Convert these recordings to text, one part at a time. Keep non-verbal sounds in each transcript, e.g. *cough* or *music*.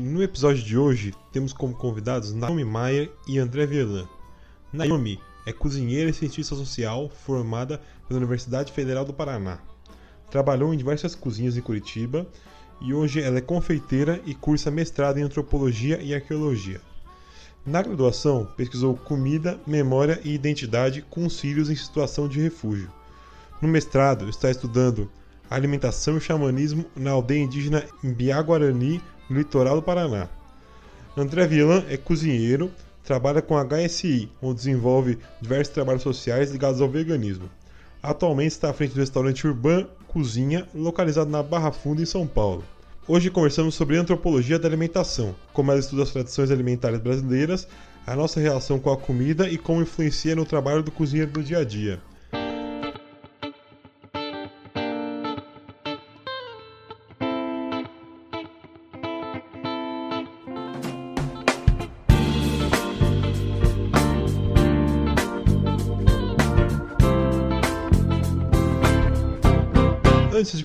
no episódio de hoje temos como convidados Naomi Maier e André Vielan. Naomi é cozinheira e cientista social formada pela Universidade Federal do Paraná. Trabalhou em diversas cozinhas em Curitiba e hoje ela é confeiteira e cursa mestrado em antropologia e arqueologia. Na graduação, pesquisou comida, memória e identidade com os filhos em situação de refúgio. No mestrado, está estudando alimentação e xamanismo na aldeia indígena Mbiá-Guarani, no litoral do Paraná. André Villan é cozinheiro, trabalha com a HSI, onde desenvolve diversos trabalhos sociais ligados ao veganismo. Atualmente está à frente do restaurante Urban Cozinha, localizado na Barra Funda, em São Paulo. Hoje conversamos sobre antropologia da alimentação, como ela estuda as tradições alimentares brasileiras, a nossa relação com a comida e como influencia no trabalho do cozinheiro do dia a dia.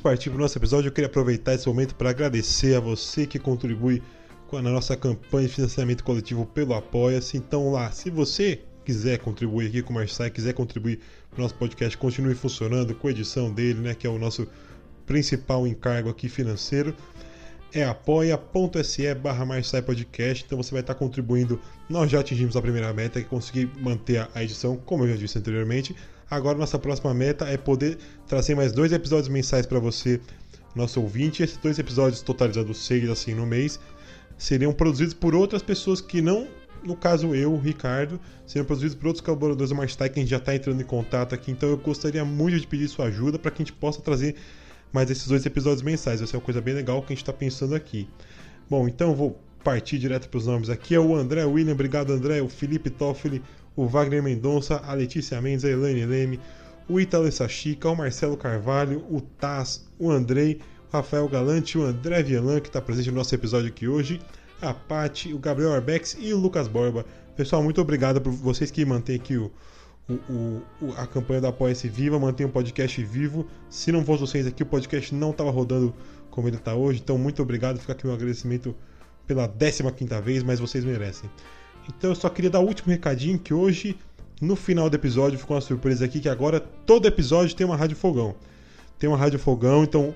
Partir para o nosso episódio, eu queria aproveitar esse momento para agradecer a você que contribui com a nossa campanha de financiamento coletivo pelo Apoia-se. Então, lá, se você quiser contribuir aqui com o Marçai, quiser contribuir para o nosso podcast continue funcionando, com a edição dele, né, que é o nosso principal encargo aqui financeiro, é apoia.se barra Podcast. Então você vai estar contribuindo. Nós já atingimos a primeira meta, que é conseguir manter a edição, como eu já disse anteriormente. Agora nossa próxima meta é poder trazer mais dois episódios mensais para você, nosso ouvinte. Esses dois episódios totalizados seis assim no mês seriam produzidos por outras pessoas que não, no caso eu, Ricardo, seriam produzidos por outros colaboradores do Marstyle que a gente já está entrando em contato aqui. Então eu gostaria muito de pedir sua ajuda para que a gente possa trazer mais esses dois episódios mensais. Essa é uma coisa bem legal que a gente está pensando aqui. Bom, então vou partir direto para os nomes aqui. É o André William, obrigado André, o Felipe Toffoli, o Wagner Mendonça, a Letícia Mendes, a Elaine Leme, o Italo Sachica, o Marcelo Carvalho, o Taz, o Andrei, o Rafael Galante, o André Vielan, que está presente no nosso episódio aqui hoje, a Pati, o Gabriel Arbex e o Lucas Borba. Pessoal, muito obrigado por vocês que mantêm aqui o, o, o, a campanha da Apoia-se Viva, mantém o podcast vivo. Se não fosse vocês aqui, o podcast não estava rodando como ele está hoje. Então, muito obrigado. Fica aqui meu agradecimento pela 15 quinta vez, mas vocês merecem. Então eu só queria dar o último recadinho que hoje, no final do episódio, ficou uma surpresa aqui que agora todo episódio tem uma rádio fogão. Tem uma rádio fogão, então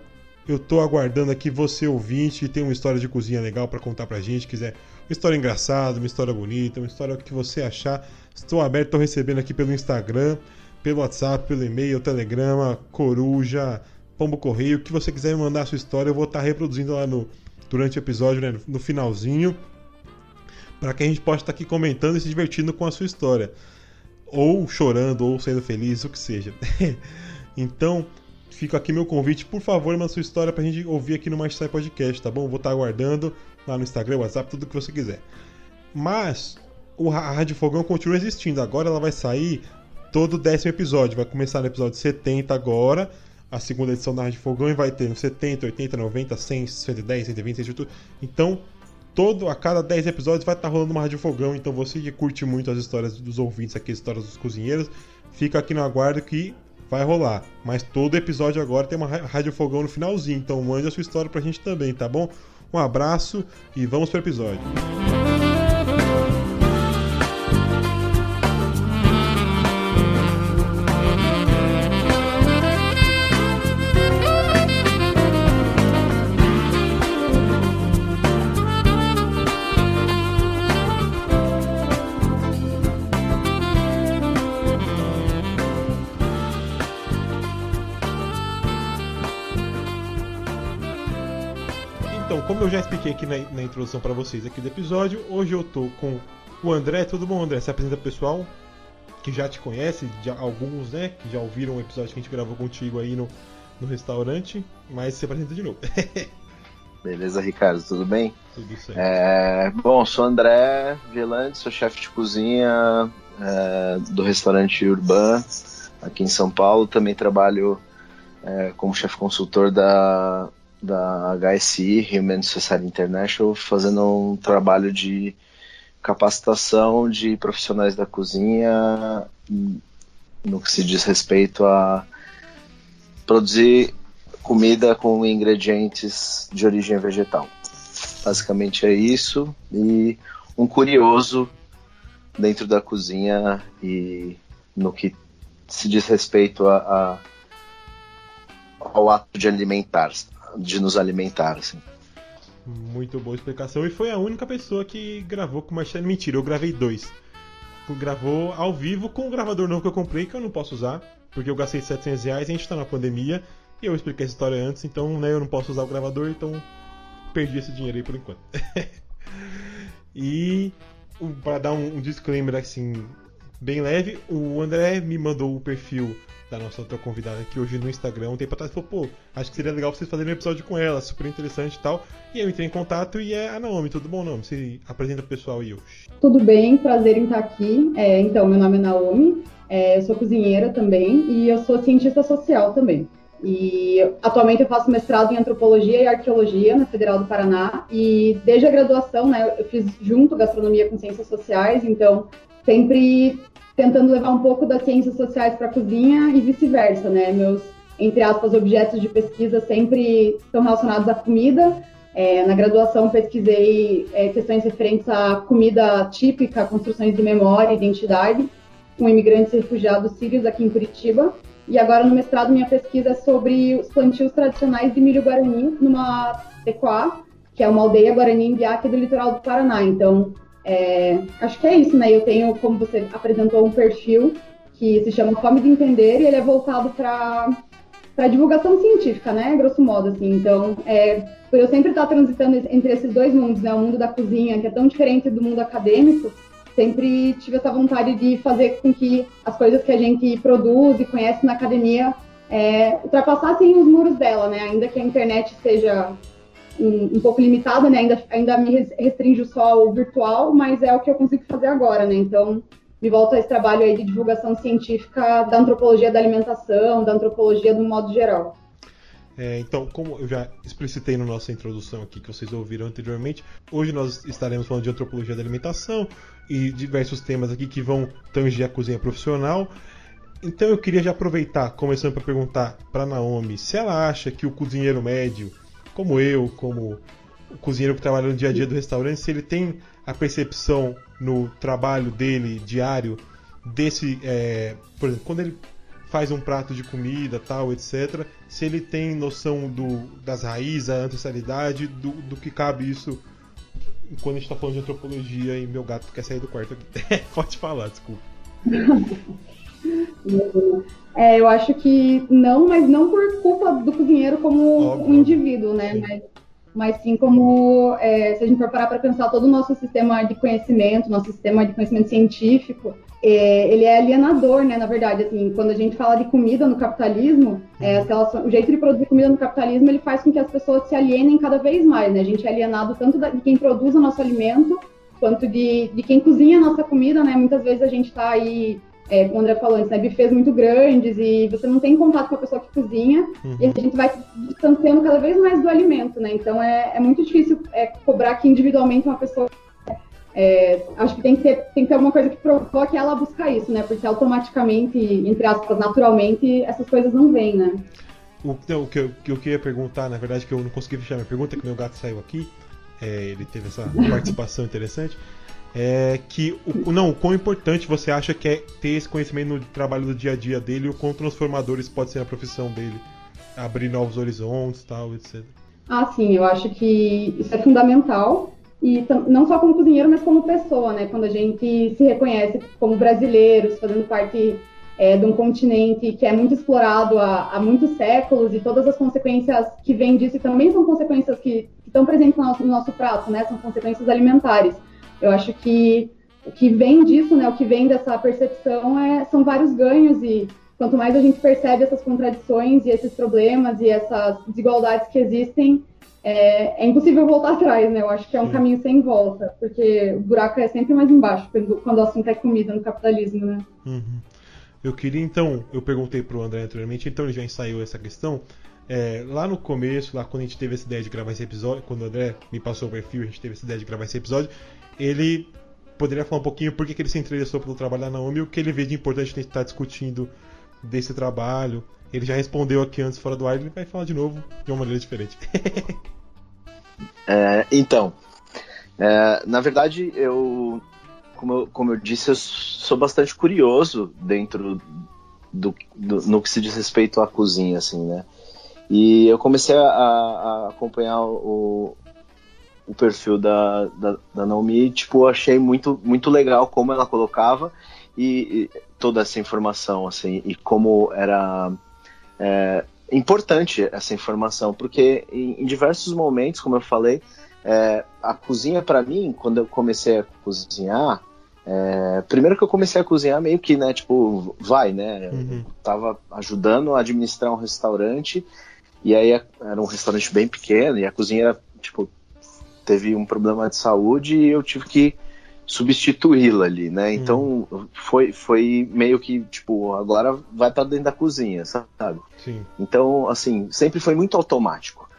eu tô aguardando aqui você ouvinte, tem uma história de cozinha legal para contar pra gente, quiser uma história engraçada, uma história bonita, uma história que você achar. Estou aberto, estou recebendo aqui pelo Instagram, pelo WhatsApp, pelo e-mail, Telegrama, Coruja, Pombo Correio, o que você quiser me mandar a sua história, eu vou estar tá reproduzindo lá no durante o episódio, né, no finalzinho para que a gente possa estar aqui comentando e se divertindo com a sua história. Ou chorando, ou sendo feliz, o que seja. *laughs* então, fica aqui meu convite, por favor, manda sua história para a gente ouvir aqui no Master Podcast, tá bom? Vou estar aguardando lá no Instagram, WhatsApp, tudo que você quiser. Mas a Rádio Fogão continua existindo. Agora ela vai sair todo décimo episódio. Vai começar no episódio 70 agora, a segunda edição da Rádio Fogão, e vai ter no 70, 80, 90, 100, 110, 120, 120. Então, todo a cada 10 episódios vai estar tá rolando uma Rádio Fogão, então você que curte muito as histórias dos ouvintes aqui, as histórias dos cozinheiros, fica aqui no aguardo que vai rolar. Mas todo episódio agora tem uma Rádio Fogão no finalzinho, então mande a sua história pra gente também, tá bom? Um abraço e vamos pro episódio. Música introdução para vocês aqui do episódio, hoje eu tô com o André. Tudo bom, André? Se apresenta pessoal que já te conhece, já, alguns, né, que já ouviram o episódio que a gente gravou contigo aí no, no restaurante, mas se apresenta de novo. *laughs* Beleza, Ricardo, tudo bem? Tudo certo. É, bom, sou André Velante, sou chefe de cozinha é, do restaurante Urban aqui em São Paulo. Também trabalho é, como chefe consultor da da HSI, Human Society International, fazendo um trabalho de capacitação de profissionais da cozinha no que se diz respeito a produzir comida com ingredientes de origem vegetal. Basicamente é isso. E um curioso dentro da cozinha e no que se diz respeito a, a ao ato de alimentar, de nos alimentar. Assim. Muito boa explicação. E foi a única pessoa que gravou com o Marcelo. Mentira, eu gravei dois. Gravou ao vivo com o gravador novo que eu comprei, que eu não posso usar, porque eu gastei 700 reais, a gente tá na pandemia, e eu expliquei essa história antes, então né, eu não posso usar o gravador, então perdi esse dinheiro aí por enquanto. *laughs* e para dar um, um disclaimer assim, bem leve, o André me mandou o perfil da nossa outra convidada aqui hoje no Instagram um tempo atrás falou, pô, acho que seria legal vocês fazerem um episódio com ela, super interessante e tal. E eu entrei em contato e é a Naomi, tudo bom, Naomi? Você apresenta pro pessoal aí hoje. Tudo bem, prazer em estar aqui. É, então, meu nome é Naomi, é, eu sou cozinheira também e eu sou cientista social também. E atualmente eu faço mestrado em antropologia e arqueologia na Federal do Paraná e desde a graduação, né, eu fiz junto gastronomia com ciências sociais, então sempre tentando levar um pouco das ciências sociais para a cozinha e vice-versa, né? Meus, entre aspas, objetos de pesquisa sempre estão relacionados à comida. É, na graduação pesquisei é, questões referentes à comida típica, construções de memória, identidade, com imigrantes e refugiados sírios aqui em Curitiba. E agora no mestrado minha pesquisa é sobre os plantios tradicionais de milho guarani numa Tecoá, que é uma aldeia guarani em Biaque do litoral do Paraná. Então é, acho que é isso, né? Eu tenho, como você apresentou, um perfil que se chama Fome de Entender e ele é voltado para para divulgação científica, né? Grosso modo, assim. Então, é, por eu sempre estar transitando entre esses dois mundos, né? O mundo da cozinha, que é tão diferente do mundo acadêmico, sempre tive essa vontade de fazer com que as coisas que a gente produz e conhece na academia é, ultrapassassem os muros dela, né? Ainda que a internet seja um, um, pouco limitada, né? Ainda, ainda me restringe só ao virtual, mas é o que eu consigo fazer agora, né? Então, me volto a esse trabalho aí de divulgação científica da antropologia da alimentação, da antropologia do modo geral. É, então, como eu já explicitei na nossa introdução aqui que vocês ouviram anteriormente, hoje nós estaremos falando de antropologia da alimentação e diversos temas aqui que vão tanger a cozinha profissional. Então eu queria já aproveitar, começando para perguntar para Naomi se ela acha que o cozinheiro médio como eu, como o cozinheiro que trabalha no dia a dia do restaurante, se ele tem a percepção no trabalho dele diário desse, é, por exemplo, quando ele faz um prato de comida, tal, etc, se ele tem noção do, das raízes, a ancestralidade, do, do que cabe isso quando a gente está falando de antropologia e meu gato quer sair do quarto aqui. *laughs* Pode falar, desculpa. *laughs* É, eu acho que não, mas não por culpa do cozinheiro como Óbvio. um indivíduo, né? Mas, mas sim como, é, se a gente for parar para pensar todo o nosso sistema de conhecimento, nosso sistema de conhecimento científico, é, ele é alienador, né? Na verdade, assim, quando a gente fala de comida no capitalismo, é, relações, o jeito de produzir comida no capitalismo, ele faz com que as pessoas se alienem cada vez mais, né? A gente é alienado tanto de quem produz o nosso alimento, quanto de, de quem cozinha a nossa comida, né? Muitas vezes a gente está aí é, como o André falou antes, né, bufês muito grandes e você não tem contato com a pessoa que cozinha uhum. e a gente vai distanciando cada vez mais do alimento, né? Então é, é muito difícil é, cobrar que individualmente uma pessoa. É, acho que tem que, ter, tem que ter alguma coisa que provoque ela a buscar isso, né? Porque automaticamente, entre aspas, naturalmente, essas coisas não vêm, né? O, não, o que, eu, que eu queria perguntar, na verdade, que eu não consegui fechar minha pergunta, que meu gato saiu aqui, é, ele teve essa *laughs* participação interessante é que o, não, o quão importante você acha que é ter esse conhecimento no trabalho do dia a dia dele e o quão transformador isso pode ser na profissão dele, abrir novos horizontes, tal, etc. Ah, sim, eu acho que isso é fundamental e não só como cozinheiro, mas como pessoa, né? Quando a gente se reconhece como brasileiros, fazendo parte é, de um continente que é muito explorado há, há, muitos séculos e todas as consequências que vêm disso também são consequências que, que estão presentes no nosso, no nosso prato, né? São consequências alimentares. Eu acho que o que vem disso, né, o que vem dessa percepção é, são vários ganhos e quanto mais a gente percebe essas contradições e esses problemas e essas desigualdades que existem, é, é impossível voltar atrás, né? Eu acho que é um Sim. caminho sem volta, porque o buraco é sempre mais embaixo quando, quando o assunto é comida no capitalismo, né? Uhum. Eu queria então, eu perguntei para o André anteriormente, então ele já ensaiou essa questão. É, lá no começo, lá quando a gente teve essa ideia de gravar esse episódio, quando o André me passou o perfil, a gente teve essa ideia de gravar esse episódio, ele poderia falar um pouquinho por que, ele se interessou pelo trabalho da Naomi o que ele vê de importante a gente estar discutindo desse trabalho. Ele já respondeu aqui antes fora do ar, ele vai falar de novo de uma maneira diferente. *laughs* É, então, é, na verdade, eu como, eu, como eu disse, eu sou bastante curioso dentro do, do, no que se diz respeito à cozinha, assim, né? E eu comecei a, a acompanhar o, o perfil da, da, da Naomi tipo, achei muito, muito legal como ela colocava e, e toda essa informação, assim, e como era é, importante essa informação, porque em, em, diversos momentos, como eu falei, é, a cozinha para mim, quando eu comecei a cozinhar, é, primeiro que eu comecei a cozinhar meio que, né, tipo, vai, né? Uhum. tava ajudando a administrar um restaurante e aí era um restaurante bem pequeno e a cozinha era, tipo, teve um problema de saúde e eu tive que substituí-la ali, né? Uhum. Então foi, foi meio que, tipo, agora vai para dentro da cozinha, sabe? Sim. Então, assim, sempre foi muito automático.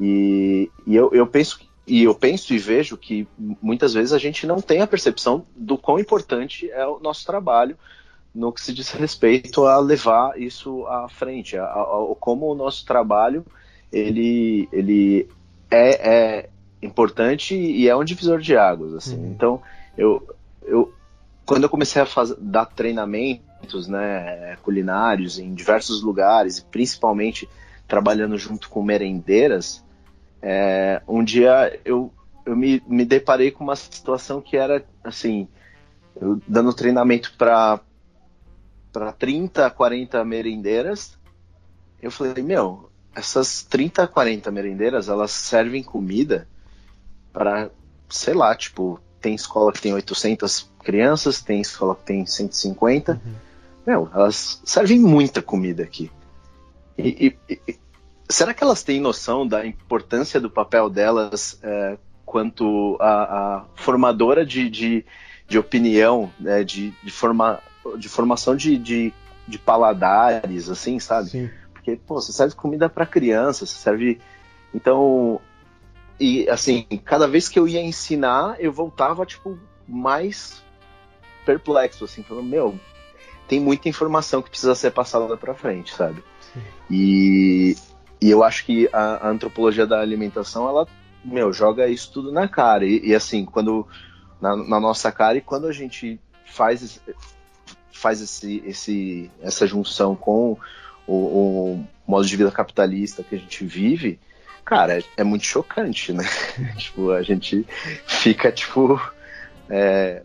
E, e eu, eu penso e eu penso e vejo que muitas vezes a gente não tem a percepção do quão importante é o nosso trabalho no que se diz respeito a levar isso à frente, a, a, a como o nosso trabalho ele, ele é, é, importante e é um divisor de águas. Assim. Uhum. Então, eu, eu, quando eu comecei a fazer, dar treinamentos né, culinários em diversos lugares, principalmente trabalhando junto com merendeiras, é, um dia eu, eu me, me deparei com uma situação que era assim, eu dando treinamento para para 30, 40 merendeiras. Eu falei, meu, essas 30, 40 merendeiras, elas servem comida para, sei lá, tipo, tem escola que tem 800 crianças, tem escola que tem 150. Uhum. Meu, elas servem muita comida aqui. E, e, e, será que elas têm noção da importância do papel delas é, quanto a, a formadora de, de, de opinião, né, de, de, forma, de formação de, de, de paladares, assim, sabe? Sim. Porque, pô, você serve comida para criança, você serve. Então, e assim, cada vez que eu ia ensinar, eu voltava, tipo, mais perplexo, assim, falando, meu, tem muita informação que precisa ser passada para frente, sabe? Sim. E e eu acho que a, a, antropologia da alimentação, ela, meu, joga isso tudo na cara. E, e assim, quando. Na, na, nossa cara, e quando a gente faz, faz esse, esse, essa junção com o, o modo de vida capitalista que a gente vive, cara, é, muito chocante, né? *laughs* tipo, a gente fica, tipo. É,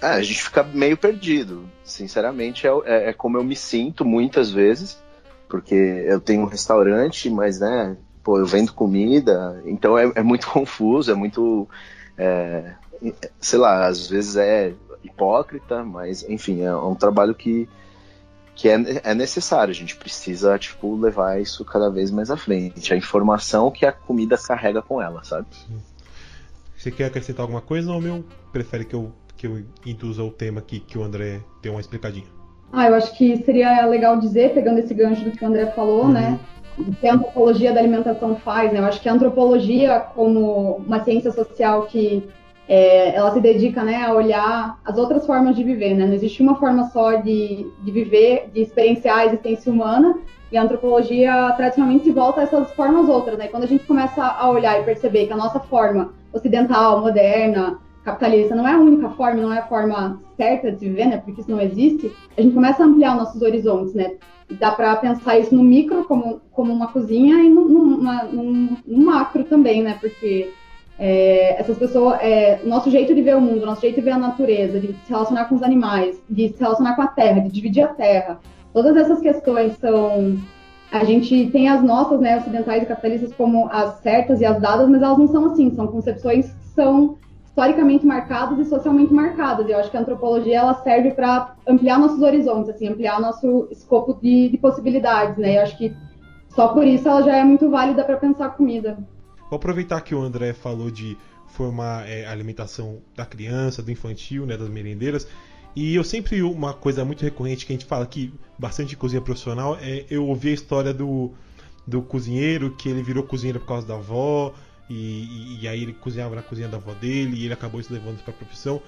a gente fica meio perdido. Sinceramente, é, é, é como eu me sinto muitas vezes porque eu tenho um restaurante, mas, né, pô, eu vendo comida, então é, é muito *laughs* confuso, é muito, é, sei lá, às vezes é hipócrita, mas, enfim, é um trabalho que, que é, é necessário, a gente precisa, tipo, levar isso cada vez mais à frente, a informação que a comida carrega com ela, sabe? Você quer acrescentar alguma coisa ou meu prefere que eu, que eu induza o tema aqui, que o André dê uma explicadinha? Ah, eu acho que seria legal dizer, pegando esse gancho do que o André falou, uhum. né? O que a antropologia da alimentação faz, né? Eu acho que a antropologia, como uma ciência social que é, ela se dedica né, a olhar as outras formas de viver, né? Não existe uma forma só de, de viver, de experienciar a existência humana, e a antropologia tradicionalmente volta a essas formas outras, né? Quando a gente começa a olhar e perceber que a nossa forma ocidental, moderna, capitalista não é a única forma, não é a forma certa de viver, né? Porque isso não existe. A gente começa a ampliar nossos horizontes, né? Dá para pensar isso no micro como, como uma cozinha e no, numa, num, num macro também, né? Porque é, essas pessoas, é, nosso jeito de ver o mundo, nosso jeito de ver a natureza, de se relacionar com os animais, de se relacionar com a terra, de dividir a terra, todas essas questões são a gente tem as nossas, né, ocidentais e capitalistas como as certas e as dadas, mas elas não são assim, são concepções que são historicamente marcadas e socialmente marcadas. Eu acho que a antropologia ela serve para ampliar nossos horizontes, assim, ampliar nosso escopo de, de possibilidades, né? Eu acho que só por isso ela já é muito válida para pensar comida. Vou aproveitar que o André falou de formar é, alimentação da criança, do infantil, né, das merendeiras. E eu sempre uma coisa muito recorrente que a gente fala aqui, bastante cozinha profissional, é eu ouvir a história do, do cozinheiro que ele virou cozinheiro por causa da avó, e, e, e, aí ele cozinhava na cozinha da avó dele e ele acabou se levando para a profissão.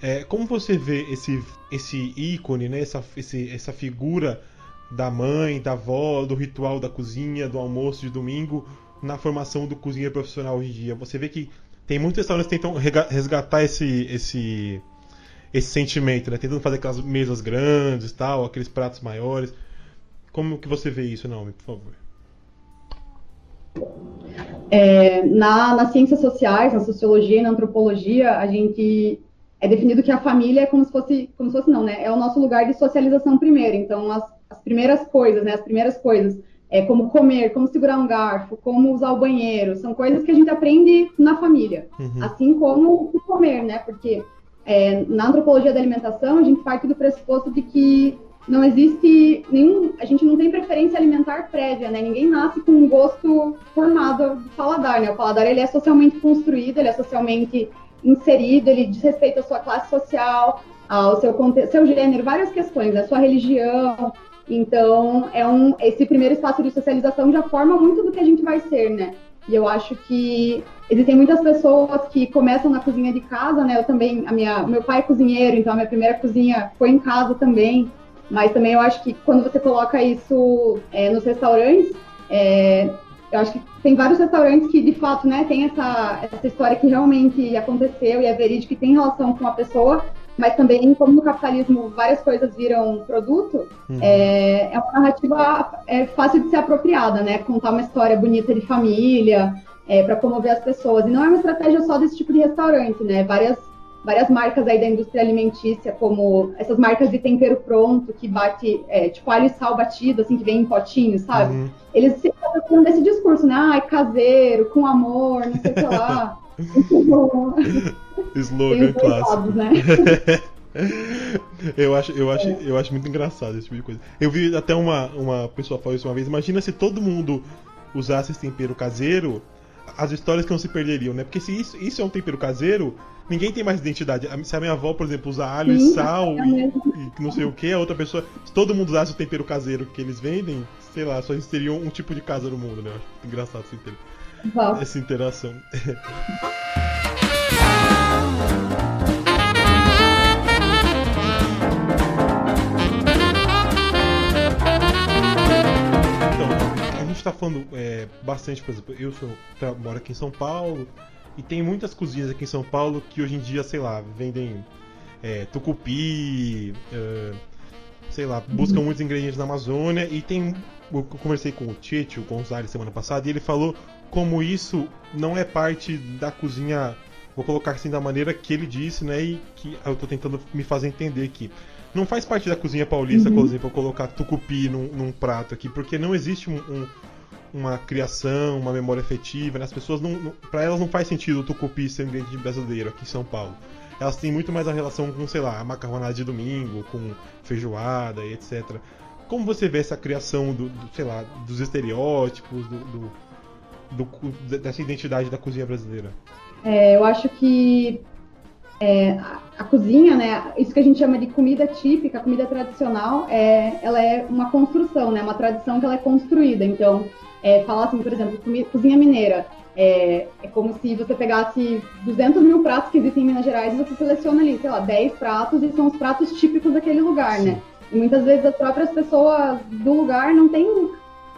É, como você vê esse, esse ícone, né, essa, esse, essa figura da mãe, da avó, do ritual da cozinha, do almoço de domingo, na formação do cozinheiro profissional hoje em dia? Você vê que tem muitos restaurantes que tentam resgatar esse, esse, esse sentimento, né? Tentando fazer aquelas mesas grandes tal, aqueles pratos maiores. Como que você vê isso, Naomi, por favor? É, na, nas ciências sociais, na sociologia e na antropologia, a gente é definido que a família é como se fosse, como se fosse não, né? É o nosso lugar de socialização primeiro. Então, as, as primeiras coisas, né? As primeiras coisas, é como comer, como segurar um garfo, como usar o banheiro, são coisas que a gente aprende na família. Uhum. Assim como o comer, né? Porque é, na antropologia da alimentação, a gente parte do pressuposto de que não existe nenhum. A gente não tem preferência alimentar prévia, né? Ninguém nasce com um gosto formado do paladar, né? O paladar ele é socialmente construído, ele é socialmente inserido, ele diz respeito à sua classe social, ao seu, seu gênero, várias questões, a sua religião. Então, é um, esse primeiro espaço de socialização já forma muito do que a gente vai ser, né? E eu acho que existem muitas pessoas que começam na cozinha de casa, né? Eu também, a minha, meu pai é cozinheiro, então a minha primeira cozinha foi em casa também. Mas também eu acho que quando você coloca isso é, nos restaurantes, é, eu acho que tem vários restaurantes que de fato, né, tem essa, essa história que realmente aconteceu e é verídico e tem relação com a pessoa, mas também, como no capitalismo várias coisas viram produto, uhum. é, é, uma narrativa é, fácil de ser apropriada, né? Contar uma história bonita de família, é, para comover as pessoas. E não é uma estratégia só desse tipo de restaurante, né? Várias várias marcas aí da indústria alimentícia, como essas marcas de tempero pronto, que bate, é, tipo alho e sal batido, assim, que vem em potinho, sabe? Uhum. Eles se apropriam desse discurso, né? Ai, caseiro, com amor, não sei o que lá. *laughs* Slogan clássico. Né? *laughs* eu, acho, eu, acho, eu acho muito engraçado esse tipo de coisa. Eu vi até uma, uma pessoa falar isso uma vez. Imagina se todo mundo usasse esse tempero caseiro, as histórias que não se perderiam, né? Porque se isso, isso é um tempero caseiro, ninguém tem mais identidade. Se a minha avó, por exemplo, usa alho Sim, e sal é e, e, não sei o que, a outra pessoa. Se todo mundo usasse o tempero caseiro que eles vendem, sei lá, só existiria um, tipo de casa no mundo, né? Eu acho engraçado essa, inter... essa interação. então, a gente está falando é, bastante, por exemplo, eu sou, moro aqui em São Paulo, e tem muitas cozinhas aqui em São Paulo que hoje em dia, sei lá, vendem é, tucupi, é, sei lá, buscam uhum. muitos ingredientes na Amazônia. E tem. Eu conversei com o o Gonzalez, semana passada, e ele falou como isso não é parte da cozinha, vou colocar assim da maneira que ele disse, né? E que eu tô tentando me fazer entender aqui. Não faz parte da cozinha paulista, uhum. por exemplo, colocar tucupi num, num, prato aqui, porque não existe um, um uma criação, uma memória efetiva. Né? As pessoas não, não para elas não faz sentido o tucupi ser um ingrediente brasileiro aqui em São Paulo. Elas têm muito mais a relação com, sei lá, a macarronada de domingo, com feijoada e etc. Como você vê essa criação do, do sei lá, dos estereótipos, do, do, do, dessa identidade da cozinha brasileira? É, eu acho que é, a, a, cozinha, né, isso que a gente chama de comida típica, comida tradicional, é, ela é uma construção, né, uma tradição que ela é construída. Então, é, falar assim, por exemplo, cozinha mineira. É, é, como se você pegasse 200 mil pratos que existem em Minas Gerais e você seleciona ali, sei lá, 10 pratos e são os pratos típicos daquele lugar, né? E muitas vezes as próprias pessoas do lugar não têm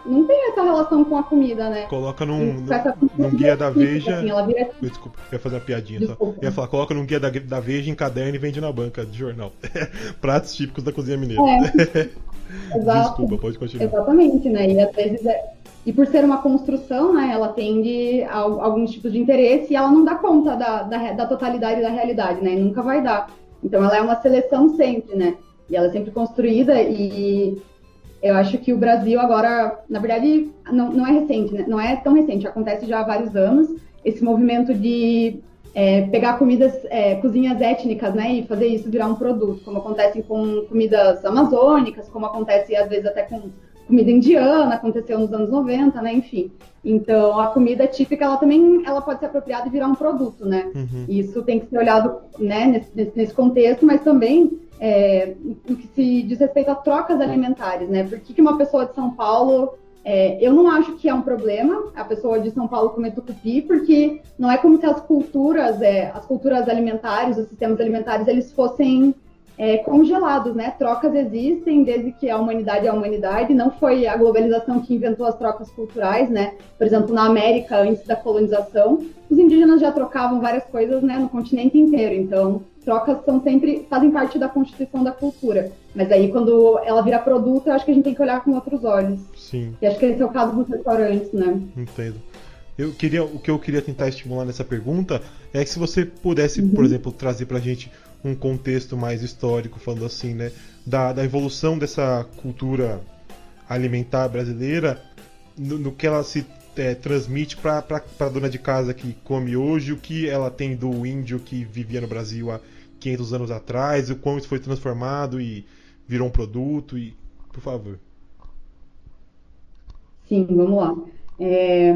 não tem essa relação com a comida, né? Coloca num, num, guia da Veja. Assim, ela vira... Desculpa, ia fazer uma piadinha Desculpa. só. Ia falar, coloca num guia da, da Veja em caderno e vende na banca de jornal. *laughs* Pratos típicos da cozinha mineira. É. *laughs* Desculpa, pode continuar. Exatamente, né? E às vezes é, e por ser uma construção, né, ela tende a, alguns tipos de interesse e ela não dá conta da, da, da, totalidade da realidade, né? E nunca vai dar. Então ela é uma seleção sempre, né? E ela é sempre construída e eu acho que o Brasil agora, na verdade, não, não é recente, né? Não é tão recente, acontece já há vários anos esse movimento de é, pegar comidas, é, cozinhas étnicas, né, e fazer isso virar um produto, como acontece com comidas amazônicas, como acontece às vezes até com comida indiana, aconteceu nos anos 90, né? Enfim. Então, a comida típica, ela também ela pode ser apropriada e virar um produto, né? Uhum. Isso tem que ser olhado né, nesse, nesse contexto, mas também é, no que se diz respeito a trocas alimentares, né? Por que, que uma pessoa de São Paulo... É, eu não acho que é um problema a pessoa de São Paulo comer tucupi, porque não é como se as culturas, é, as culturas alimentares, os sistemas alimentares, eles fossem é, congelados, né? Trocas existem desde que a humanidade é a humanidade. Não foi a globalização que inventou as trocas culturais, né? Por exemplo, na América, antes da colonização, os indígenas já trocavam várias coisas, né? No continente inteiro. Então, trocas são sempre fazem parte da constituição da cultura. Mas aí, quando ela vira produto, eu acho que a gente tem que olhar com outros olhos. Sim. E acho que esse é o caso dos restaurantes, né? Entendo. Eu queria, o que eu queria tentar estimular nessa pergunta é que se você pudesse, uhum. por exemplo, trazer pra gente um contexto mais histórico, falando assim, né? Da, da evolução dessa cultura alimentar brasileira, no, no que ela se é, transmite para a dona de casa que come hoje, o que ela tem do índio que vivia no Brasil há 500 anos atrás, o quão isso foi transformado e virou um produto, e por favor. Sim, vamos lá. É,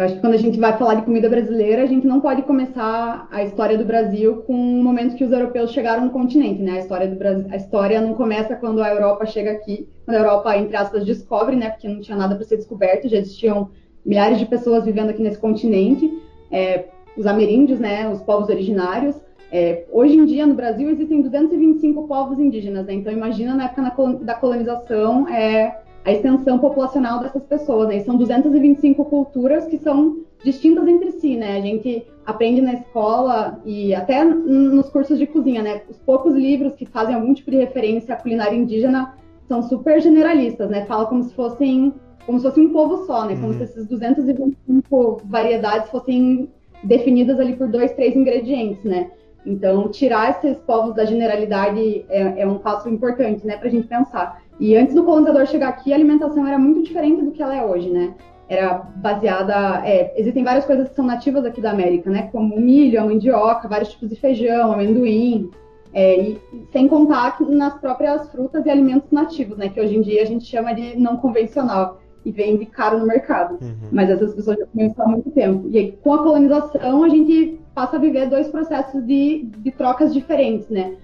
eu acho que quando a gente vai falar de comida brasileira, a gente não pode começar a história do Brasil com o momento que os europeus chegaram no continente, né? A história do Brasil, a história não começa quando a Europa chega aqui, quando a Europa, entre aspas, descobre, né? Porque não tinha nada para ser descoberto, já existiam milhares de pessoas vivendo aqui nesse continente, é, os ameríndios, né? Os povos originários. É, hoje em dia, no Brasil, existem 225 povos indígenas, né? Então, imagina na época da colonização, é, a extensão populacional dessas pessoas, né? São 225 culturas que são distintas entre si, né? A gente aprende na escola e até nos cursos de cozinha, né? Os poucos livros que fazem algum tipo de referência à culinária indígena são super generalistas, né? Fala como se fossem como se fosse um povo só, né? Como uhum. se essas 225 variedades fossem definidas ali por dois, três ingredientes, né? Então, tirar esses povos da generalidade é, é um passo importante, né, para a gente pensar. E antes do colonizador chegar aqui, a alimentação era muito diferente do que ela é hoje, né? Era baseada. É, existem várias coisas que são nativas aqui da América, né? Como milho, a mandioca, vários tipos de feijão, amendoim. É, e, sem contar nas próprias frutas e alimentos nativos, né? Que hoje em dia a gente chama de não convencional e vende caro no mercado. Uhum. Mas essas pessoas já conhecem há muito tempo. E aí, com a colonização, a gente passa a viver dois processos de, de trocas diferentes, né?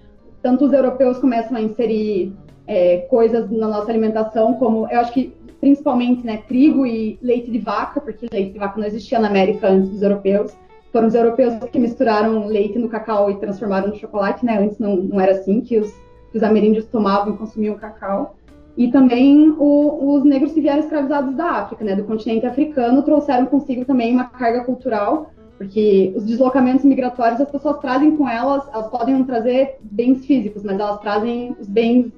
Tanto os europeus começam a inserir é, coisas na nossa alimentação, como eu acho que principalmente né, trigo e leite de vaca, porque leite de vaca não existia na América antes dos europeus. Foram os europeus que misturaram leite no cacau e transformaram no chocolate, né? Antes não, não era assim que os, que os ameríndios tomavam e consumiam cacau. E também o, os negros que vieram escravizados da África, né, do continente africano, trouxeram consigo também uma carga cultural, porque os deslocamentos migratórios as pessoas trazem com elas, elas podem não trazer bens físicos, mas elas trazem os bens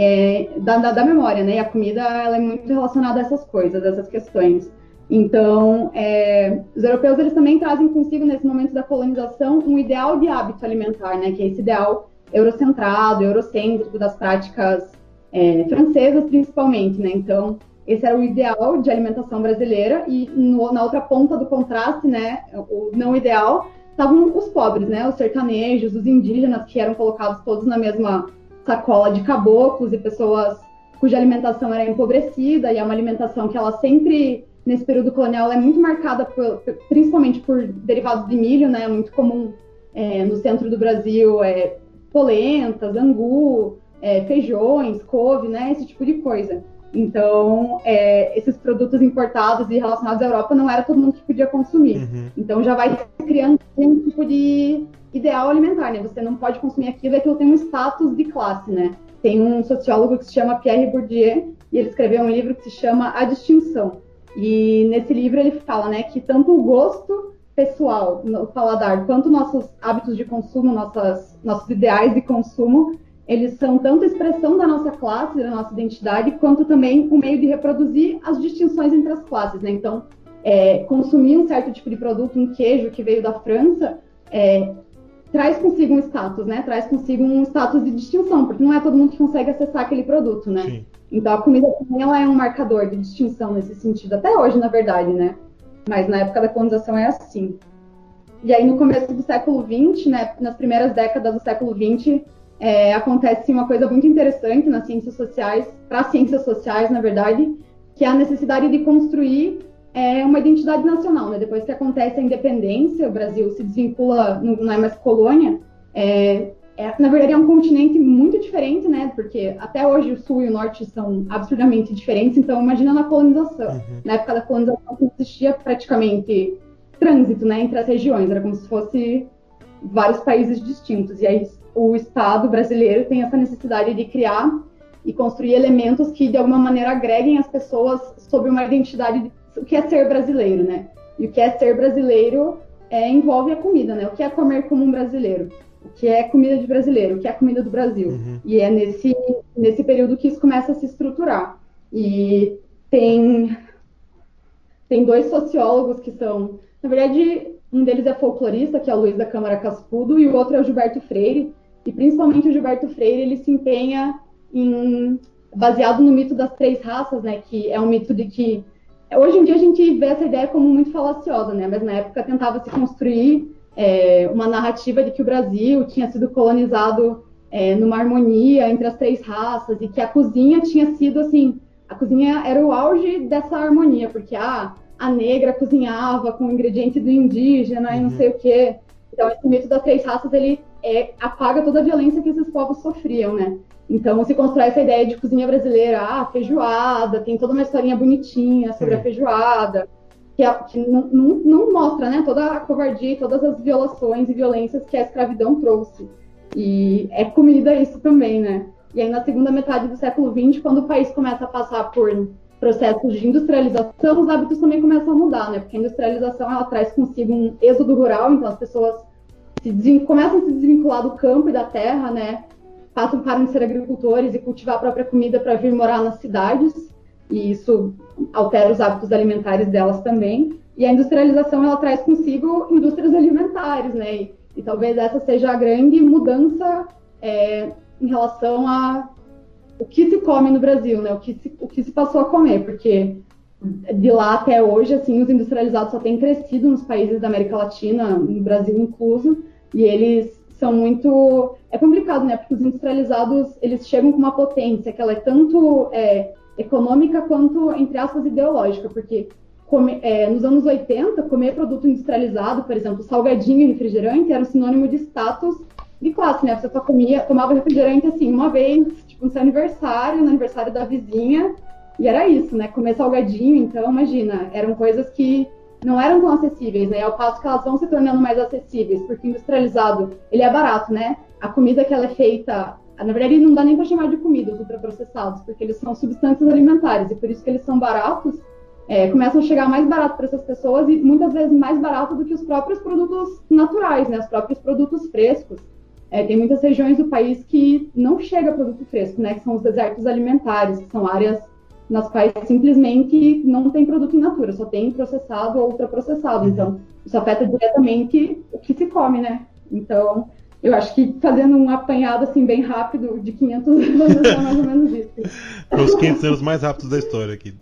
é, da, da, da, memória, né? E a comida ela é muito relacionada a essas coisas, a essas questões. Então, é, os europeus eles também trazem consigo nesse momento da colonização um ideal de hábito alimentar, né? Que é esse ideal eurocentrado, eurocêntrico das práticas é, francesas principalmente, né? Então, esse era o ideal de alimentação brasileira e no, na outra ponta do contraste, né, o não ideal, estavam os pobres, né, os sertanejos, os indígenas que eram colocados todos na mesma sacola de caboclos e pessoas cuja alimentação era empobrecida e é uma alimentação que ela sempre nesse período colonial é muito marcada por, principalmente por derivados de milho, né, muito comum é, no centro do Brasil, é, polenta, angu, é, feijões, couve, né, esse tipo de coisa. Então, é, esses produtos importados e relacionados à Europa não era todo mundo que podia consumir. Uhum. Então, já vai criando um tipo de ideal alimentar, né? Você não pode consumir aquilo, aquilo tem um status de classe, né? Tem um sociólogo que se chama Pierre Bourdieu e ele escreveu um livro que se chama A Distinção. E nesse livro ele fala, né, que tanto o gosto pessoal no paladar quanto nossos hábitos de consumo, nossas, nossos ideais de consumo eles são tanto expressão da nossa classe, da nossa identidade, quanto também um meio de reproduzir as distinções entre as classes. Né? Então, é, consumir um certo tipo de produto, um queijo que veio da França, é, traz consigo um status, né? Traz consigo um status de distinção, porque não é todo mundo que consegue acessar aquele produto, né? Sim. Então a comida também ela é um marcador de distinção nesse sentido, até hoje, na verdade, né? Mas na época da colonização é assim. E aí no começo do século XX, né, nas primeiras décadas do século XX, é, acontece uma coisa muito interessante nas ciências sociais, para as ciências sociais, na verdade, que é a necessidade de construir é, uma identidade nacional. Né? Depois que acontece a independência, o Brasil se desvincula, não é mais colônia, é, é, na verdade é um continente muito diferente, né? Porque até hoje o sul e o norte são absurdamente diferentes, então imagina na colonização. Uhum. Na época da colonização não existia praticamente trânsito né, entre as regiões, era como se fosse vários países distintos. E aí o Estado brasileiro tem essa necessidade de criar e construir elementos que de alguma maneira agreguem as pessoas sobre uma identidade o que é ser brasileiro, né? E o que é ser brasileiro é, envolve a comida, né? O que é comer como um brasileiro? O que é comida de brasileiro? O que é comida do Brasil? Uhum. E é nesse, nesse período que isso começa a se estruturar. E tem, tem dois sociólogos que são, na verdade, um deles é folclorista, que é o Luiz da Câmara Caspudo, e o outro é o Gilberto Freire. E principalmente o Gilberto Freire, ele se empenha em baseado no mito das três raças, né, que é um mito de que hoje em dia a gente vê essa ideia como muito falaciosa, né, mas na época tentava se construir é, uma narrativa de que o Brasil tinha sido colonizado é, numa harmonia entre as três raças e que a cozinha tinha sido assim, a cozinha era o auge dessa harmonia, porque ah, a negra cozinhava com ingredientes do indígena e não sei o quê. Então esse mito das três raças ele é, apaga toda a violência que esses povos sofriam, né? Então se constrói essa ideia de cozinha brasileira, ah, feijoada, tem toda uma historinha bonitinha sobre a feijoada, que, é, que não, não, não, mostra né, toda a covardia e todas as violações e violências que a escravidão trouxe. E é comida isso também, né? E aí na segunda metade do século XX, quando o país começa a passar por processos de industrialização, os hábitos também começam a mudar, né? Porque a industrialização ela traz consigo um êxodo rural, então as pessoas se começam a se desvincular do campo e da terra, né? Passam para ser agricultores e cultivar a própria comida para vir morar nas cidades, e isso altera os hábitos alimentares delas também. E a industrialização ela traz consigo indústrias alimentares, né? E, e talvez essa seja a grande mudança é, em relação a o que se come no Brasil, né? O que se, o que se passou a comer, porque de lá até hoje, assim, os industrializados só têm crescido nos países da América Latina, no Brasil incluso, e eles são muito. É complicado, né? Porque os industrializados eles chegam com uma potência que ela é tanto é, econômica quanto, entre aspas, ideológica, porque come, é, nos anos 80, comer produto industrializado, por exemplo, salgadinho e refrigerante, era um sinônimo de status de classe, né? Você só comia, tomava refrigerante assim uma vez, tipo, no seu aniversário, no aniversário da vizinha, e era isso, né? Comer salgadinho, então, imagina, eram coisas que não eram tão acessíveis, né? Ao passo que elas vão se tornando mais acessíveis, porque industrializado, ele é barato, né? A comida que ela é feita, na verdade, não dá nem para chamar de comida os ultraprocessados, porque eles são substâncias alimentares e por isso que eles são baratos, é, começam a chegar mais barato para essas pessoas e muitas vezes mais barato do que os próprios produtos naturais, né? Os próprios produtos frescos. É, tem muitas regiões do país que não chega produto fresco, né? Que são os desertos alimentares, que são áreas nas quais simplesmente não tem produto in natura, só tem processado ou ultraprocessado. Uhum. Então, isso afeta diretamente o que se come, né? Então, eu acho que fazendo um apanhado assim bem rápido de 500 anos é mais ou menos isso. *laughs* Os 500 anos mais rápidos da história aqui.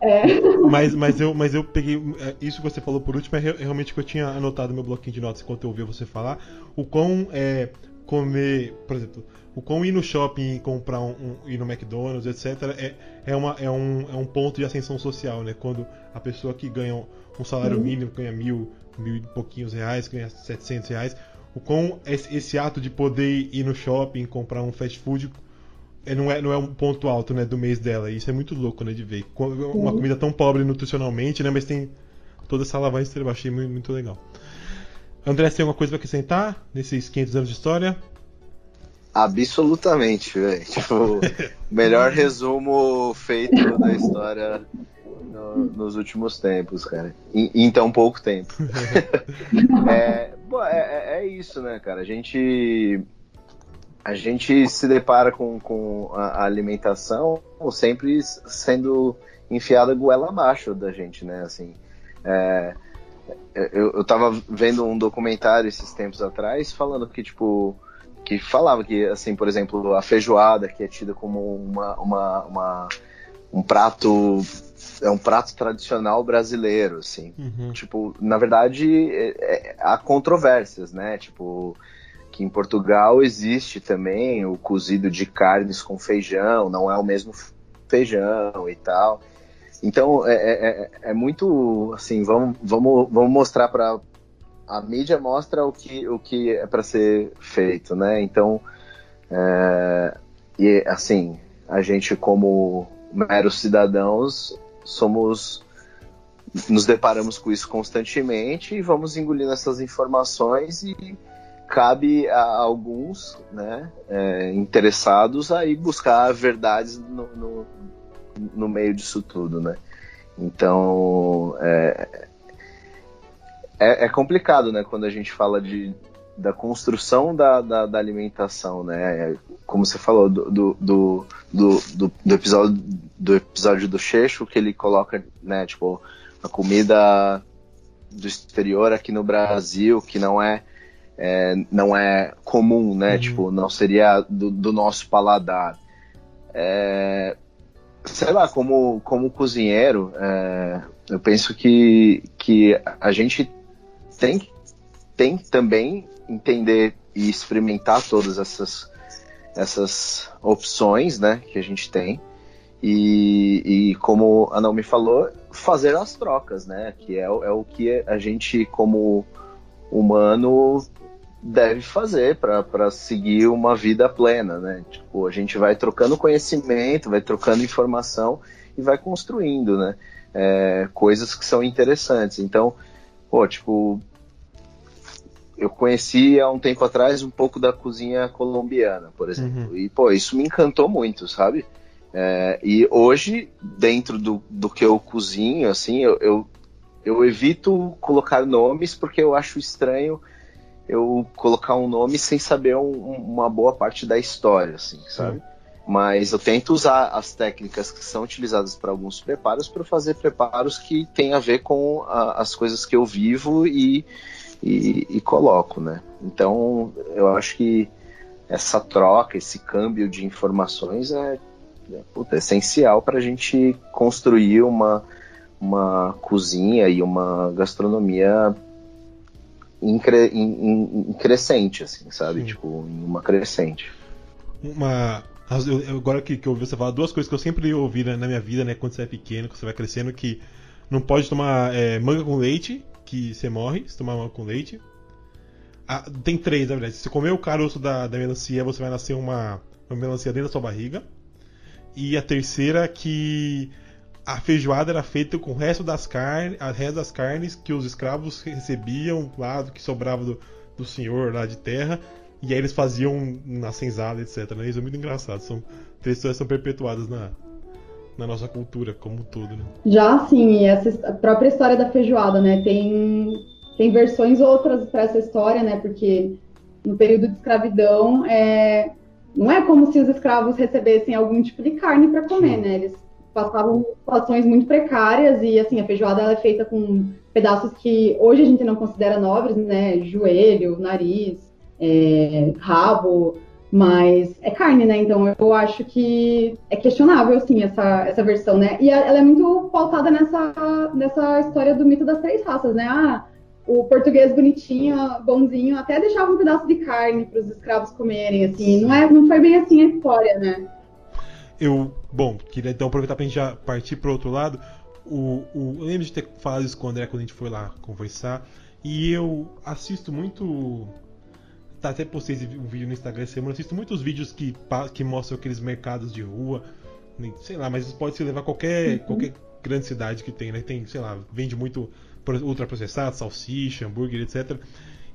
É. Mas, mas, eu, mas eu peguei. É, isso que você falou por último é realmente que eu tinha anotado no meu bloquinho de notas enquanto eu ouvia você falar. O quão é, comer, por exemplo, o quão ir no shopping e comprar um, um, ir no McDonald's, etc., é, é, uma, é, um, é um ponto de ascensão social, né? Quando a pessoa que ganha um salário uhum. mínimo, ganha mil, mil e pouquinhos reais, ganha 700 reais, o quão esse, esse ato de poder ir no shopping comprar um fast food é, não, é, não é um ponto alto né, do mês dela. Isso é muito louco né, de ver. Uma comida tão pobre nutricionalmente, né, mas tem toda essa alavanca eu achei muito, muito legal. André, você tem alguma coisa para acrescentar nesses 500 anos de história? Absolutamente, velho. Tipo, melhor *laughs* resumo feito da história no, nos últimos tempos, cara. Em, em tão pouco tempo. *laughs* é, bom, é, é, é, isso, né, cara? A gente. A gente se depara com, com a, alimentação sempre sendo enfiada goela abaixo da gente, né? Assim, é, eu, eu tava vendo um documentário esses tempos atrás falando que, tipo, que falava que, assim, por exemplo, a feijoada, que é tida como uma, uma, uma um prato é um prato tradicional brasileiro, assim. Uhum. Tipo, na verdade, é, é, há controvérsias, né? Tipo, que em Portugal existe também o cozido de carnes com feijão, não é o mesmo feijão e tal. Então, é, é, é, é muito, assim, vamos, vamos, vamos mostrar para a mídia mostra o que, o que é para ser feito, né? Então, é, e assim, a gente como meros cidadãos somos nos deparamos com isso constantemente e vamos engolindo essas informações e cabe a alguns né, é, interessados aí buscar verdades no, no, no, meio disso tudo, né? Então é, é, é, complicado, né, quando a gente fala de, da construção da, da, da alimentação, né? Como você falou do, do, do, do, do episódio do episódio do Checho, que ele coloca, né, tipo, a comida do exterior aqui no Brasil, que não é é, não é comum, né? Uhum. Tipo, não seria do, do nosso paladar. É, sei lá, como, como cozinheiro, é, eu penso que, que a gente tem, tem também entender e experimentar todas essas, essas opções né, que a gente tem. E, e como a Naomi falou, fazer as trocas, né? Que é, é o que a gente, como humano, deve fazer para seguir uma vida plena, né? Tipo, a gente vai trocando conhecimento, vai trocando informação e vai construindo, né? É, coisas que são interessantes. Então, pô, tipo, eu conheci há um tempo atrás um pouco da cozinha colombiana, por exemplo, uhum. e pô, isso me encantou muito, sabe? É, e hoje, dentro do, do que eu cozinho, assim, eu, eu, eu evito colocar nomes porque eu acho estranho eu colocar um nome sem saber um, uma boa parte da história, assim, sabe? Sim. Mas eu tento usar as técnicas que são utilizadas para alguns preparos para fazer preparos que têm a ver com a, as coisas que eu vivo e, e, e, coloco, né? Então, eu acho que essa troca, esse câmbio de informações é, é, puta, é essencial para a gente construir uma, uma cozinha e uma gastronomia em, cre, em, em crescente, assim, sabe? Sim. Tipo, em uma crescente. Uma. Agora que, que eu ouvi você falar, duas coisas que eu sempre ouvi na minha vida, né, quando você é pequeno, quando você vai crescendo, que não pode tomar é, manga com leite, que você morre se tomar manga com leite. Ah, tem três, na verdade. Se você comer o caroço da, da melancia, você vai nascer uma, uma melancia dentro da sua barriga. E a terceira que a feijoada era feita com o resto das carnes, a resto das carnes que os escravos recebiam lá do que sobrava do, do senhor lá de terra, e aí eles faziam na senzala, etc. Né? Isso é muito engraçado. São três histórias são perpetuadas na, na nossa cultura como um todo, né? Já sim, essa a própria história da feijoada, né? Tem tem versões outras para essa história, né? Porque no período de escravidão é não é como se os escravos recebessem algum tipo de carne para comer, né? Eles passavam situações muito precárias e assim a feijoada é feita com pedaços que hoje a gente não considera nobres, né? Joelho, nariz, é, rabo, mas é carne, né? Então eu acho que é questionável sim essa, essa versão, né? E ela é muito pautada nessa, nessa história do mito das três raças, né? Ah, o português bonitinho, bonzinho, até deixava um pedaço de carne para os escravos comerem, assim. Não é, não foi bem assim a história, né? eu, bom, queria então aproveitar pra gente já partir pro outro lado. O, o, eu lembro de ter falado isso com o André quando a gente foi lá conversar. E eu assisto muito. Tá, até postei um vídeo no Instagram essa semana. Assisto muitos vídeos que, que mostram aqueles mercados de rua. Sei lá, mas isso pode se levar a qualquer, uhum. qualquer grande cidade que tem, né? Tem, sei lá, vende muito ultraprocessado, salsicha, hambúrguer, etc.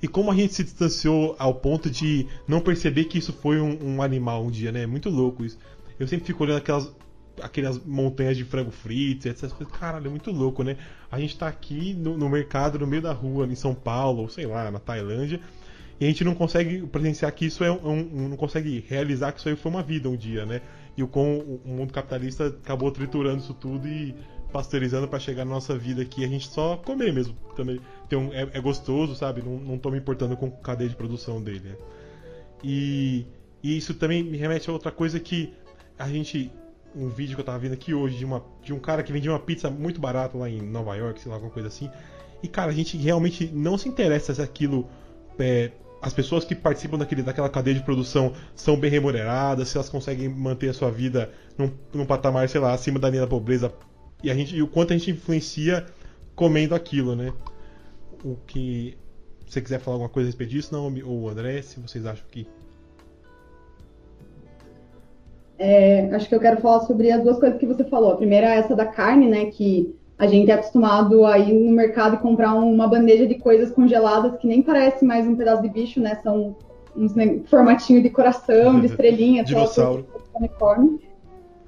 E como a gente se distanciou ao ponto de não perceber que isso foi um, um animal um dia, né? É muito louco isso eu sempre fico olhando aquelas, aquelas montanhas de frango frito, etc. Caralho, é muito louco, né? A gente tá aqui no, no, mercado, no meio da rua, em São Paulo, ou sei lá, na Tailândia, e a gente não consegue presenciar que isso é um, um, não consegue realizar que isso aí foi uma vida um dia, né? E o com o mundo capitalista acabou triturando isso tudo e pasteurizando para chegar na nossa vida aqui, a gente só comer mesmo. Também tem um, é, é gostoso, sabe? Não, não tô me importando com a cadeia de produção dele. Né? E, e isso também me remete a outra coisa que a gente. Um vídeo que eu tava vendo aqui hoje de, uma, de um cara que vendia uma pizza muito barata lá em Nova York, sei lá, alguma coisa assim. E, cara, a gente realmente não se interessa se aquilo. É, as pessoas que participam daquele, daquela cadeia de produção são bem remuneradas, se elas conseguem manter a sua vida num, num patamar, sei lá, acima da linha da pobreza. E, a gente, e o quanto a gente influencia comendo aquilo, né? O que. Se você quiser falar alguma coisa a respeito disso, não, ou André, se vocês acham que é, acho que eu quero falar sobre as duas coisas que você falou. A primeira é essa da carne, né? Que A gente é acostumado a ir no mercado e comprar uma bandeja de coisas congeladas que nem parece mais um pedaço de bicho, né? São uns formatinho de coração, de *laughs* estrelinha, dinossauro. Unicorn.